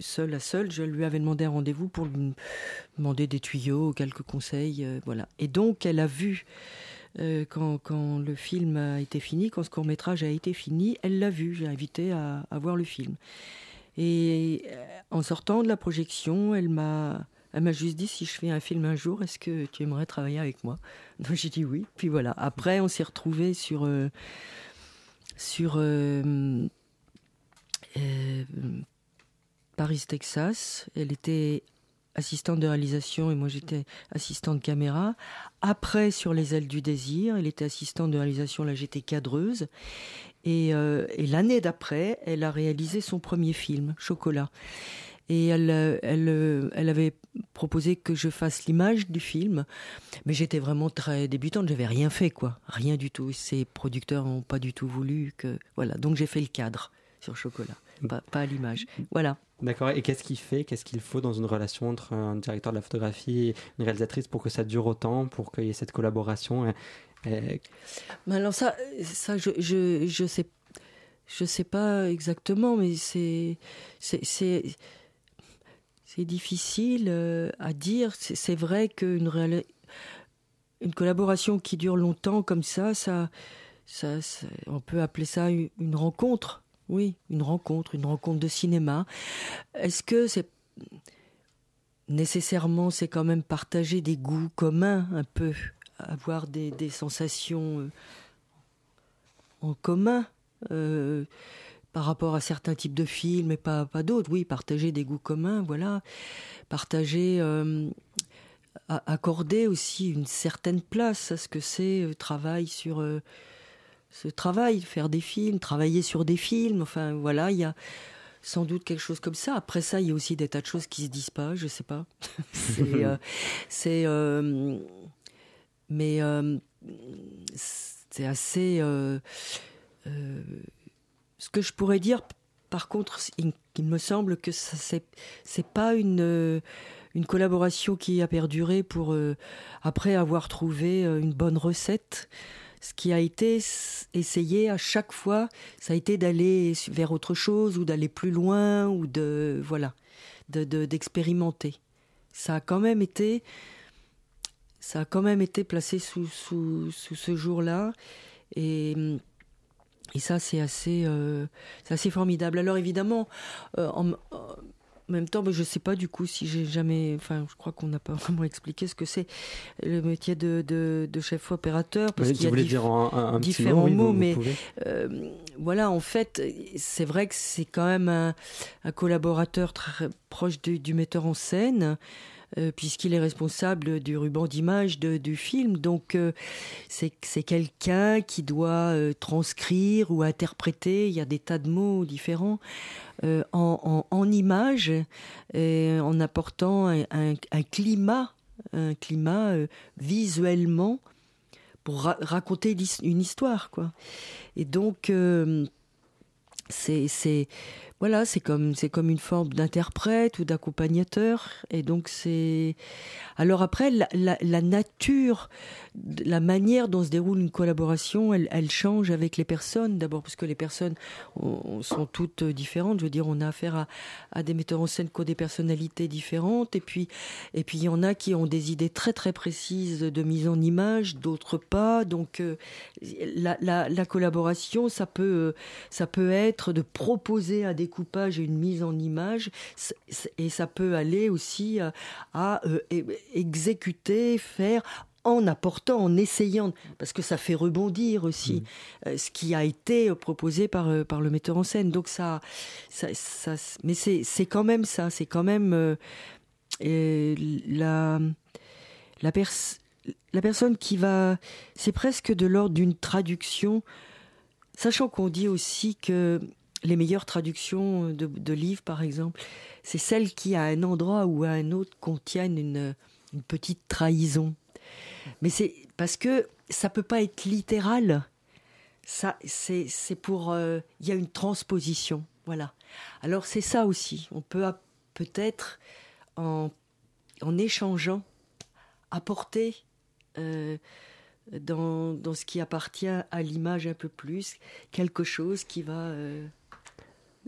seule à seule. Je lui avais demandé un rendez-vous pour lui demander des tuyaux, quelques conseils. euh, voilà. Et donc elle a vu. Euh, quand, le film a été fini, quand ce court métrage a été fini, elle l'a vu. J'ai invité à, voir le film. Et euh, en sortant de la projection, elle m'a, juste dit si je fais un film un jour, est-ce que tu aimerais travailler avec moi? [laughs] Donc j'ai dit oui. Puis voilà. Après, on s'est retrouvés sur euh, sur Paris, Texas. Elle était assistante de réalisation et moi j'étais assistante caméra. Après, sur Les ailes du désir, elle était assistante de réalisation, là j'étais cadreuse. Et, euh, l'année d'après, elle a réalisé son premier film, Chocolat. Et elle, euh, elle, euh, elle avait proposé que je fasse l'image du film, mais j'étais vraiment très débutante, j'avais rien fait, quoi, rien du tout. Ces producteurs n'ont pas du tout voulu que, voilà. Donc j'ai fait le cadre sur Chocolat, pas, pas l'image. Voilà. D'accord. Et qu'est-ce qui fait, qu'est-ce qu'il faut dans une relation entre un directeur de la photographie et une réalisatrice pour que ça dure autant, pour qu'il y ait cette collaboration? Mais alors ça, ça je, je, je sais, je sais pas exactement, mais c'est, c'est, c'est, difficile euh, à dire. C'est, vrai qu'une réala- une collaboration qui dure longtemps comme ça, ça, ça, on peut appeler ça une rencontre. Oui, une rencontre, une rencontre de cinéma. Est-ce que c'est nécessairement, c'est quand même partager des goûts communs un peu, avoir des, sensations euh, en commun euh, par rapport à certains types de films et pas, d'autres? Oui, partager des goûts communs, voilà. Partager, euh, accorder aussi une certaine place à ce que c'est travail sur ce travail, faire des films, travailler sur des films. Enfin, voilà, il y a sans doute quelque chose comme ça. Après ça, il y a aussi des tas de choses qui se disent pas, je sais pas. [laughs] c'est, euh, c'est, euh, mais euh, c'est assez. ce que je pourrais dire, par contre, il, me semble que ça, c'est, c'est pas une une collaboration qui a perduré pour après avoir trouvé une bonne recette. Ce qui a été essayé à chaque fois, ça a été d'aller vers autre chose ou d'aller plus loin ou de voilà, de, de- d'expérimenter. Ça a quand même été, ça a quand même été placé sous sous, sous ce jour-là et et ça, c'est assez, euh, assez formidable. Alors évidemment, euh, en, en même temps, je ne sais pas du coup si j'ai jamais. Enfin, je crois qu'on n'a pas [laughs] vraiment expliqué ce que c'est le métier de, de, de chef opérateur. Parce Oui, qu'il je y a dire un- un petit différents mot, oui, vous- mots, mais euh, voilà, en fait, c'est vrai que c'est quand même un, un collaborateur très proche du, du metteur en scène. Euh, puisqu'il est responsable du ruban d'image du film. Donc, euh, c'est quelqu'un qui doit euh, transcrire ou interpréter, il y a des tas de mots différents, en, en, en images, et en apportant un, climat, un climat visuellement pour ra- raconter une histoire, quoi. Et donc, c'est voilà, c'est comme c'est comme une forme d'interprète ou d'accompagnateur. Et donc c'est alors après la, nature, la manière dont se déroule une collaboration, elle, change avec les personnes. D'abord parce que les personnes on- on sont toutes différentes. Je veux dire, on a affaire à, à des metteurs en scène qui ont des personnalités différentes. Et puis et puis il y en a qui ont des idées très très précises de mise en image, d'autres pas. Donc euh, la, la, la collaboration, ça peut ça peut être de proposer un découpage et une mise en image, et ça peut aller aussi à, à, euh, exécuter, faire en apportant, en essayant, parce que ça fait rebondir aussi euh, ce qui a été euh, proposé par, euh, par le metteur en scène. Donc ça, ça, ça mais c'est c'est quand même ça, c'est quand même euh, euh, la la, pers- la personne qui va, c'est presque de l'ordre d'une traduction, sachant qu'on dit aussi que les meilleures traductions de, livres, par exemple, c'est celles qui, à un endroit ou à un autre, contiennent une, petite trahison. Mais c'est parce que ça peut pas être littéral. ça, c'est pour. euh, Il y a une transposition. Voilà. Alors, c'est ça aussi. On peut peut-être, en, en échangeant, apporter euh, dans, dans ce qui appartient à l'image un peu plus quelque chose qui va, euh,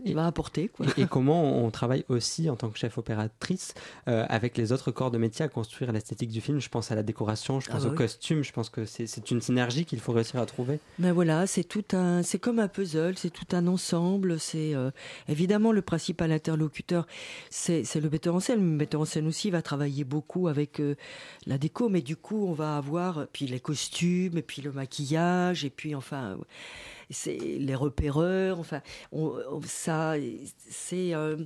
qui va apporter. Quoi. Et, et comment on travaille aussi en tant que chef opératrice euh, avec les autres corps de métier à construire l'esthétique du film Je pense à la décoration, je Ah pense bah au oui. costume, je pense que c'est une synergie qu'il faut réussir à trouver. Ben voilà, c'est tout un, c'est comme un puzzle, c'est tout un ensemble. C'est euh, évidemment le principal interlocuteur, c'est c'est le metteur en scène. Le metteur en scène aussi va travailler beaucoup avec euh, la déco, mais du coup on va avoir puis les costumes, et puis le maquillage, et puis enfin c'est les repéreurs. Enfin, on, on- ça, c'est euh,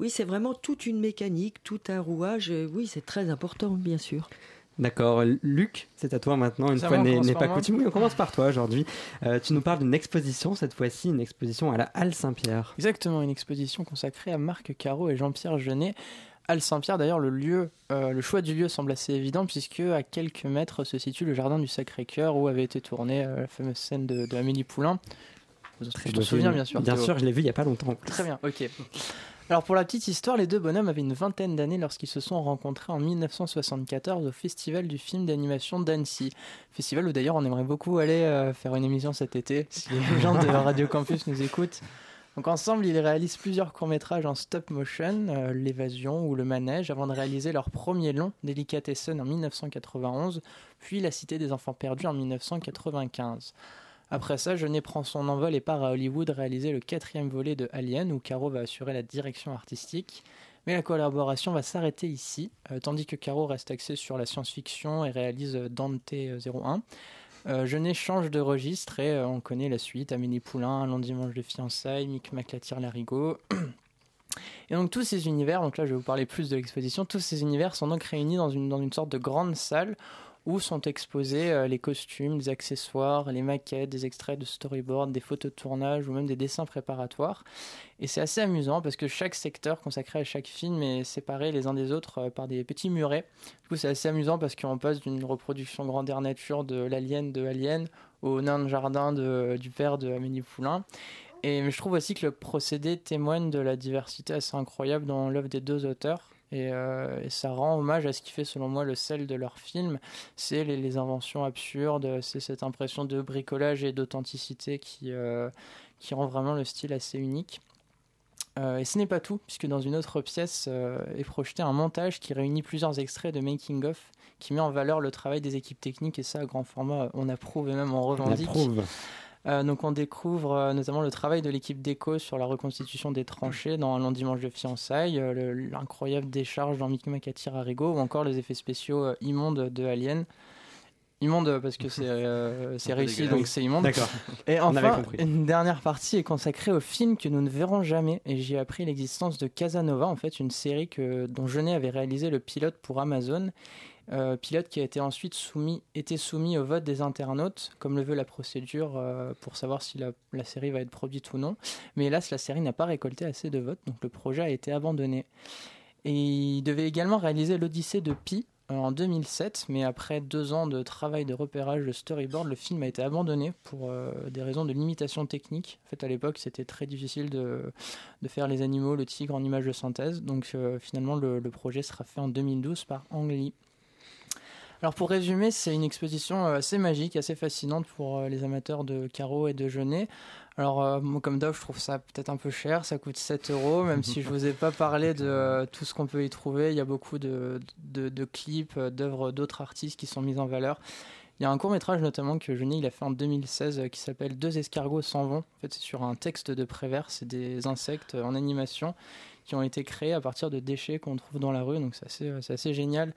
oui, c'est vraiment toute une mécanique, tout un rouage. Oui, c'est très important, bien sûr. D'accord, Luc, c'est à toi maintenant. Une fois n'est commence n'est par pas coutume, oui, on commence par toi aujourd'hui. Euh, tu nous parles d'une exposition, cette fois-ci, une exposition à la Halle Saint-Pierre. Exactement, une exposition consacrée à Marc Caro et Jean-Pierre Jeunet. Halle Saint-Pierre, d'ailleurs, le lieu, euh, le choix du lieu semble assez évident puisque à quelques mètres se situe le jardin du Sacré-Cœur où avait été tournée euh, la fameuse scène de, de Amélie Poulain. Vous te souviens bien sûr. Bien Théo. sûr, je l'ai vu il n'y a pas longtemps. en. Très bien, ok. Alors pour la petite histoire, les deux bonhommes avaient une vingtaine d'années lorsqu'ils se sont rencontrés en 1974 au Festival du film d'animation d'Annecy. Festival où d'ailleurs on aimerait beaucoup aller euh, faire une émission cet été, si les gens de Radio Campus nous écoutent. Donc ensemble, ils réalisent plusieurs courts-métrages en stop motion, euh, L'évasion ou Le manège, avant de réaliser leur premier long, Delicatessen en 1991, puis La cité des enfants perdus en 1995. Après ça, Jeunet prend son envol et part à Hollywood réaliser le quatrième volet de Alien, où Caro va assurer la direction artistique. Mais la collaboration va s'arrêter ici, euh, tandis que Caro reste axé sur la science-fiction et réalise euh, Dante euh, 01. Euh, Jeunet change de registre et euh, on connaît la suite, Amélie Poulain, Un long de fiançailles, Mick McLatire Larigot. [clears throat] Et donc tous ces univers, donc là je vais vous parler plus de l'exposition, tous ces univers sont donc réunis dans une sorte de grande salle où sont exposés euh, les costumes, les accessoires, les maquettes, des extraits de storyboard, des photos de tournage ou même des dessins préparatoires. Et c'est assez amusant parce que chaque secteur consacré à chaque film est séparé les uns des autres euh, par des petits murets. Du coup c'est assez amusant parce qu'on passe d'une reproduction grandeur nature de l'alien de Alien au nain de jardin de- du père de Amélie Poulain. Et je trouve aussi que le procédé témoigne de la diversité assez incroyable dans l'œuvre des deux auteurs. Et, euh, et ça rend hommage à ce qui fait selon moi le sel de leur film, c'est les, inventions absurdes, c'est cette impression de bricolage et d'authenticité qui, euh, qui rend vraiment le style assez unique. Euh, et ce n'est pas tout, puisque dans une autre pièce est projeté un montage qui réunit plusieurs extraits de Making of, qui met en valeur le travail des équipes techniques, et ça, à grand format, on approuve et même on On revendique. approuve. Euh, donc on découvre euh, notamment le travail de l'équipe d'éco sur la reconstitution des tranchées dans Un long dimanche de fiançailles, euh, le- l'incroyable décharge dans Mick McAtire Arigo ou encore les effets spéciaux euh, immondes de Alien. Immonde parce que c'est euh, [laughs] réussi donc c'est immonde. D'accord. [laughs] Et enfin, une dernière partie est consacrée au film que nous ne verrons jamais. Et j'y ai appris l'existence de Casanova, en fait, une série que, dont Jeunet avait réalisé le pilote pour Amazon. Euh, pilote qui a été ensuite soumis, été soumis au vote des internautes, comme le veut la procédure euh, pour savoir si la, série va être produite ou non. Mais hélas, la série n'a pas récolté assez de votes, donc le projet a été abandonné. Et il devait également réaliser l'Odyssée de Pi euh, en 2007, mais après deux ans de travail de repérage de storyboard, le film a été abandonné pour des raisons de limitation technique. En fait, à l'époque, c'était très difficile de, faire les animaux, le tigre en image de synthèse. Donc finalement, le, le projet sera fait en 2012 par Ang Lee. Alors pour résumer, c'est une exposition euh, assez magique, assez fascinante pour euh, les amateurs de carreaux et de genêts. Alors euh, moi comme d'hab, je trouve ça peut-être un peu cher, ça coûte 7 euros, même si je [laughs] vous ai pas parlé de euh, tout ce qu'on peut y trouver. Il y a beaucoup de, de, de clips, d'œuvres d'autres artistes qui sont mises en valeur. Il y a un court métrage notamment que Jeunet il a fait en 2016 euh, qui s'appelle Deux escargots s'en vont. En fait, c'est sur un texte de Prévert, c'est des insectes en animation qui ont été créés à partir de déchets qu'on trouve dans la rue, donc c'est assez, c'est assez génial.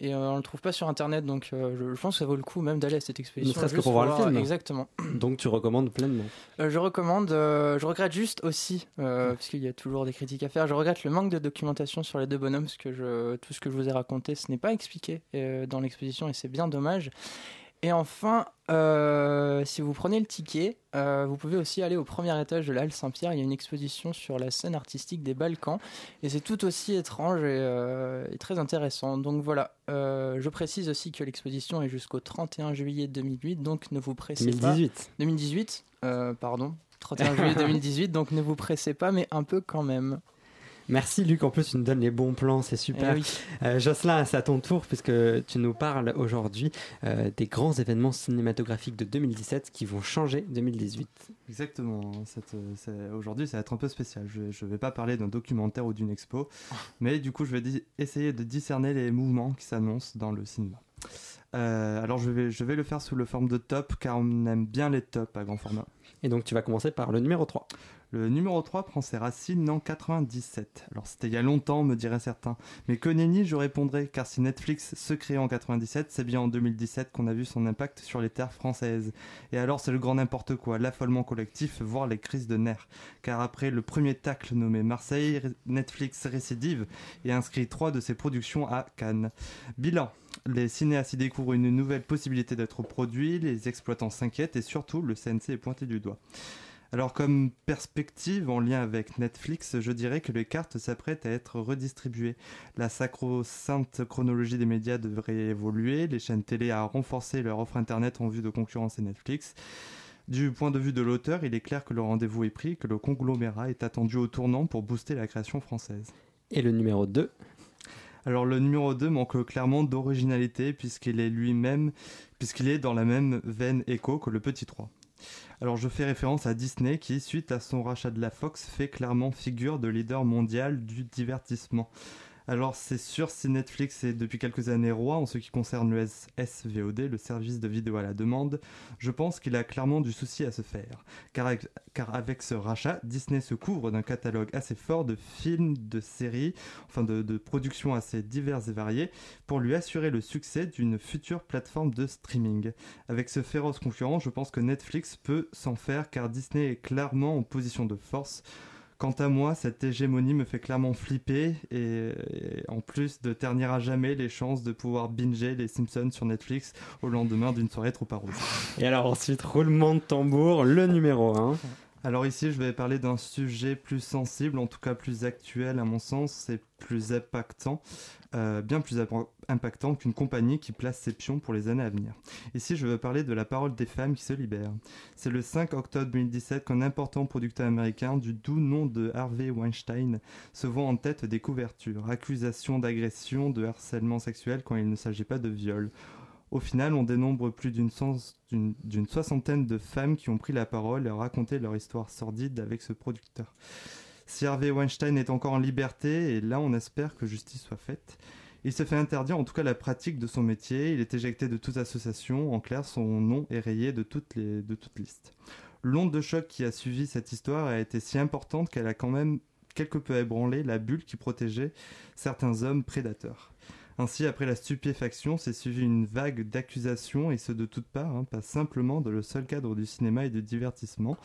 Et euh, on le trouve pas sur internet, donc euh, je, je pense que ça vaut le coup même d'aller à cette Ne exposition. serait-ce que pour voir le film. Exactement. [clears throat] Donc tu recommandes pleinement. Euh, je recommande, euh, je regrette juste aussi, parce qu'il y a toujours des critiques à faire, je regrette le manque de documentation sur les deux bonhommes, parce que je, tout ce que je vous ai raconté, ce n'est pas expliqué dans l'exposition et c'est bien dommage. Et enfin, euh, si vous prenez le ticket, euh, vous pouvez aussi aller au premier étage de la Halle Saint-Pierre. Il y a une exposition sur la scène artistique des Balkans. Et c'est tout aussi étrange et, euh, et très intéressant. Donc voilà, je précise aussi que l'exposition est jusqu'au 31 juillet 2008. Donc ne vous pressez 2018. pas. 2018 euh, pardon. 31 juillet 2018. Donc ne vous pressez pas, mais un peu quand même. Merci Luc, en plus tu nous donnes les bons plans, c'est super. Eh oui. Euh, Jocelyn, c'est à ton tour puisque tu nous parles aujourd'hui euh, des grands événements cinématographiques de 2017 qui vont changer 2018. Exactement. Euh, Aujourd'hui, ça va être un peu spécial. Je ne vais pas parler d'un documentaire ou d'une expo, [laughs] mais du coup, je vais essayer de discerner les mouvements qui s'annoncent dans le cinéma. Euh, alors, je vais, je vais le faire sous le forme de top, car on aime bien les tops à grand format. Et donc, tu vas commencer par le numéro 3. Le numéro 3 prend ses racines en 97. Alors c'était il y a longtemps, me diraient certains. Mais que je répondrai, car si Netflix se crée en 97, c'est bien en 2017 qu'on a vu son impact sur les terres françaises. Et alors c'est le grand n'importe quoi, l'affolement collectif, voire les crises de nerfs. Car après le premier tacle nommé Marseille, Netflix récidive et inscrit trois de ses productions à Cannes. Bilan. Les cinéastes y découvrent une nouvelle possibilité d'être produits, les exploitants s'inquiètent et surtout le CNC est pointé du doigt. Alors comme perspective en lien avec Netflix, je dirais que les cartes s'apprêtent à être redistribuées. La sacro-sainte chronologie des médias devrait évoluer, les chaînes télé à renforcer leur offre internet en vue de concurrencer Netflix. Du point de vue de l'auteur, il est clair que le rendez-vous est pris, que le conglomérat est attendu au tournant pour booster la création française. Et le numéro 2 alors le numéro 2 manque clairement d'originalité puisqu'il est lui-même puisqu'il est dans la même veine écho que le petit 3. Alors je fais référence à Disney qui, suite à son rachat de la Fox, fait clairement figure de leader mondial du divertissement. Alors c'est sûr si Netflix est depuis quelques années roi en ce qui concerne le SVOD, le service de vidéo à la demande, je pense qu'il a clairement du souci à se faire. Car avec, car avec ce rachat, Disney se couvre d'un catalogue assez fort de films, de séries, enfin de, de productions assez diverses et variées, pour lui assurer le succès d'une future plateforme de streaming. Avec ce féroce concurrent, je pense que Netflix peut s'en faire car Disney est clairement en position de force. Quant à moi, cette hégémonie me fait clairement flipper et, en plus de ternir à jamais les chances de pouvoir binger les Simpsons sur Netflix au lendemain d'une soirée trop arrosée. Et alors ensuite, roulement de tambour, le numéro 1. Alors ici, je vais parler d'un sujet plus sensible, en tout cas plus actuel à mon sens, et plus impactant, euh, bien plus impa- impactant qu'une compagnie qui place ses pions pour les années à venir. Ici, je veux parler de la parole des femmes qui se libèrent. C'est le 5 octobre 2017 qu'un important producteur américain du doux nom de Harvey Weinstein se voit en tête des couvertures. Accusations d'agression, de harcèlement sexuel quand il ne s'agit pas de viol. Au final, on dénombre plus d'une soixantaine de femmes qui ont pris la parole et ont raconté leur histoire sordide avec ce producteur. Si Harvey Weinstein est encore en liberté, et là on espère que justice soit faite, il se fait interdire en tout cas la pratique de son métier, il est éjecté de toute association, en clair son nom est rayé de toutes les de toute liste. L'onde de choc qui a suivi cette histoire a été si importante qu'elle a quand même quelque peu ébranlé la bulle qui protégeait certains hommes prédateurs. Ainsi, après la stupéfaction, s'est suivi une vague d'accusations, et ce de toutes parts, hein, pas simplement dans le seul cadre du cinéma et du divertissement.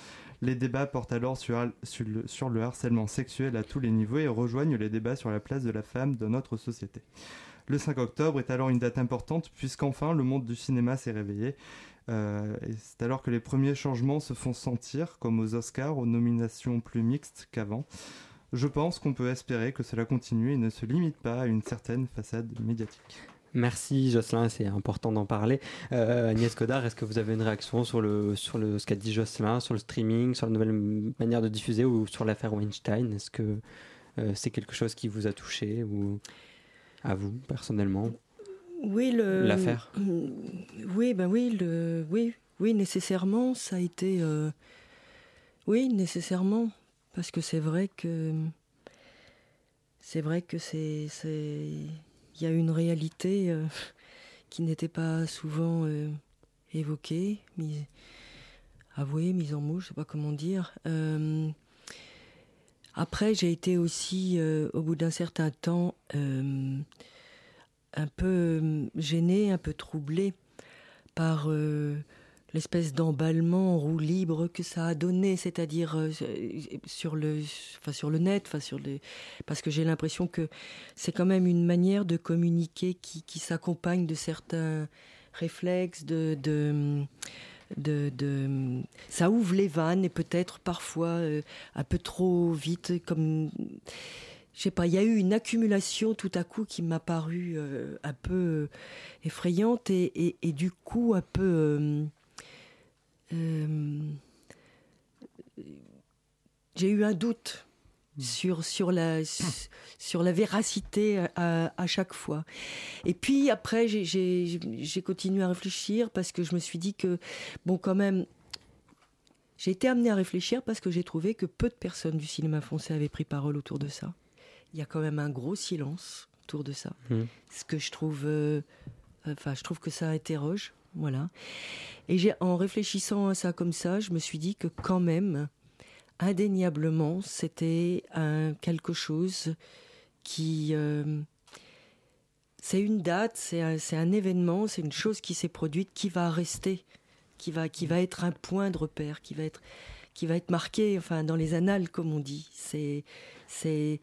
Les débats portent alors sur, le, harcèlement sexuel à tous les niveaux et rejoignent les débats sur la place de la femme dans notre société. Le 5 octobre est alors une date importante puisqu'enfin le monde du cinéma s'est réveillé. Euh, c'est alors que les premiers changements se font sentir, comme aux Oscars, aux nominations plus mixtes qu'avant. Je pense qu'on peut espérer que cela continue et ne se limite pas à une certaine façade médiatique. Merci Jocelyn, c'est important d'en parler. Euh, Agnès Godard, est-ce que vous avez une réaction sur, le, sur le, ce qu'a dit Jocelyn, sur le streaming, sur la nouvelle manière de diffuser ou sur l'affaire Weinstein? Est-ce que euh, c'est quelque chose qui vous a touché ou à vous personnellement? Oui, le L'affaire? Oui, ben oui, le oui, oui, nécessairement, ça a été euh, oui, nécessairement parce que c'est vrai que c'est vrai que c'est il y a une réalité euh, qui n'était pas souvent euh, évoquée, mise avouée, mise en mots, je sais pas comment dire. Euh, après, j'ai été aussi, au bout d'un certain temps, un peu gênée, un peu troublée par l'espèce d'emballement en roue libre que ça a donné, c'est-à-dire euh, sur le, enfin sur le net, enfin sur les, parce que j'ai l'impression que c'est quand même une manière de communiquer qui, qui s'accompagne de certains réflexe de, de, de, ça ouvre les vannes et peut-être parfois euh, un peu trop vite, comme je sais pas, il y a eu une accumulation tout à coup qui m'a paru euh, un peu effrayante et, et- du coup un peu j'ai eu un doute sur, sur, la, sur la véracité à, à chaque fois. Et puis après, j'ai- continué à réfléchir parce que je me suis dit que, bon, quand même, j'ai été amenée à réfléchir parce que j'ai trouvé que peu de personnes du cinéma français avaient pris parole autour de ça. Il y a quand même un gros silence autour de ça. Mhm. Ce que je trouve, euh, enfin, je trouve que ça interroge, voilà. Et j'ai, en réfléchissant à ça comme ça, je me suis dit que quand même, indéniablement, c'était quelque chose qui, euh, c'est une date, c'est un, c'est un événement, c'est une chose qui s'est produite, qui va rester, qui va, qui va être un point de repère, qui va être, qui va être marqué, enfin, dans les annales, comme on dit. C'est, c'est,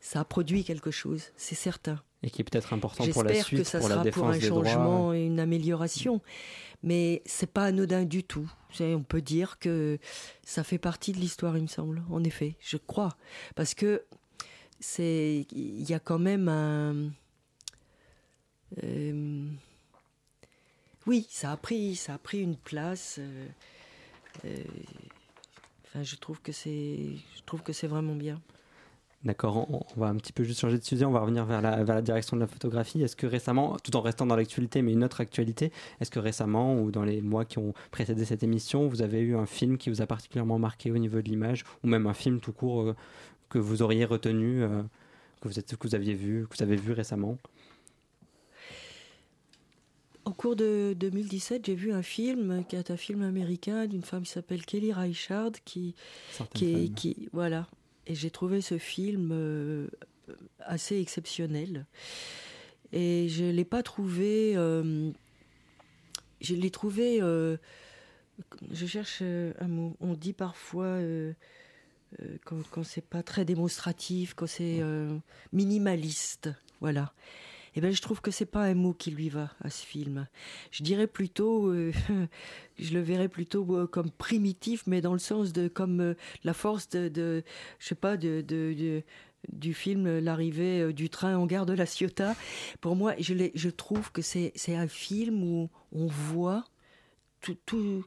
ça a produit quelque chose, c'est certain. Et qui est peut-être important pour la J'espère suite, que ça pour la sera défense pour un des droits. changement et une amélioration. Mais c'est pas anodin du tout. On peut dire que ça fait partie de l'histoire, il me semble. En effet, je crois. Parce que c'est, il y a quand même un. euh, oui, ça a pris, ça a pris une place. euh, euh, enfin, je trouve que c'est, je trouve que c'est vraiment bien. D'accord, on, on va un petit peu juste changer de sujet, on va revenir vers la, vers la direction de la photographie. Est-ce que récemment, tout en restant dans l'actualité, mais une autre actualité, est-ce que récemment ou dans les mois qui ont précédé cette émission, vous avez eu un film qui vous a particulièrement marqué au niveau de l'image, ou même un film tout court euh, que vous auriez retenu, euh, que, vous êtes, que vous aviez vu, que vous avez vu récemment? Au cours de 2017, j'ai vu un film qui est un film américain d'une femme qui s'appelle Kelly Reichardt qui, est- qui- voilà. Et j'ai trouvé ce film euh, assez exceptionnel. Et je l'ai pas trouvé. euh, je l'ai trouvé. euh, je cherche un mot. On dit parfois quand, c'est pas très démonstratif, quand c'est minimaliste, voilà. Eh ben, je trouve que c'est pas un mot qui lui va à ce film. Je dirais plutôt, euh, [laughs] je le verrais plutôt euh, comme primitif, mais dans le sens de comme euh, la force de, je sais pas, de, du film l'arrivée du train en gare de la Ciotat. Pour moi, je, trouve que c'est un film où on voit tout, tout-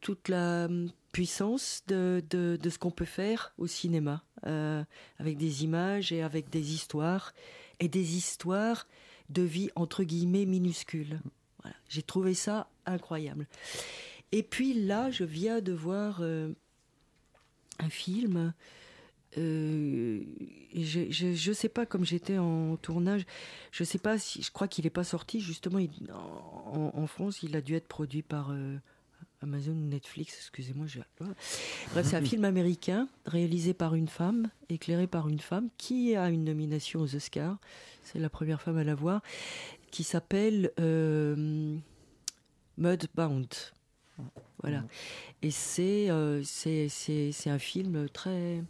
toute la hum, puissance de, de, ce qu'on peut faire au cinéma, avec des images et avec des histoires, et des histoires de vie entre guillemets minuscules. Voilà. J'ai trouvé ça incroyable. Et puis là, je viens de voir euh, un film. euh, et je, je, sais pas, comme j'étais en tournage, je sais pas si, je crois qu'il n'est pas sorti, justement, en France, il a dû être produit par euh, Amazon ou Netflix, excusez-moi. je- Bref, c'est un film américain réalisé par une femme, éclairé par une femme, qui a une nomination aux Oscars. C'est la première femme à l'avoir, qui s'appelle euh, Mudbound. Voilà. Et euh, c'est- c'est un film très,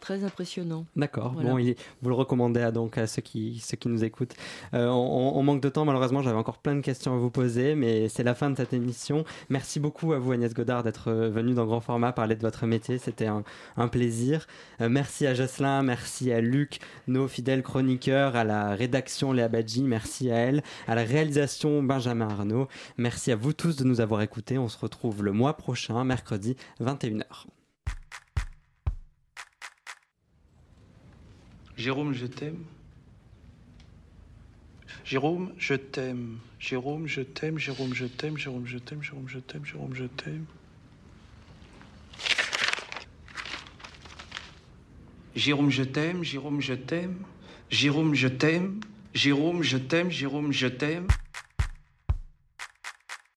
très impressionnant. D'accord. Voilà. Bon, il- vous le recommandez à, donc à ceux qui, ceux qui nous écoutent. Euh, on, on manque de temps, malheureusement. J'avais encore plein de questions à vous poser, mais c'est la fin de cette émission. Merci beaucoup à vous, Agnès Godard, d'être euh, venue dans grand format parler de votre métier. C'était un, un plaisir. Euh, merci à Jocelyn, merci à Luc, nos fidèles chroniqueurs, à la rédaction Léa Badji, merci à elle, à la réalisation Benjamin Arnaud. Merci à vous tous de nous avoir écoutés. On se retrouve le mois prochain, mercredi 21h. Jérôme, je t'aime. Jérôme, je t'aime. Jérôme, je t'aime. Jérôme, je t'aime. Jérôme, je t'aime. Jérôme, je t'aime. Jérôme, je t'aime. Jérôme, je t'aime. Jérôme, je t'aime. Jérôme, je t'aime. Jérôme, je t'aime. Jérôme, je t'aime.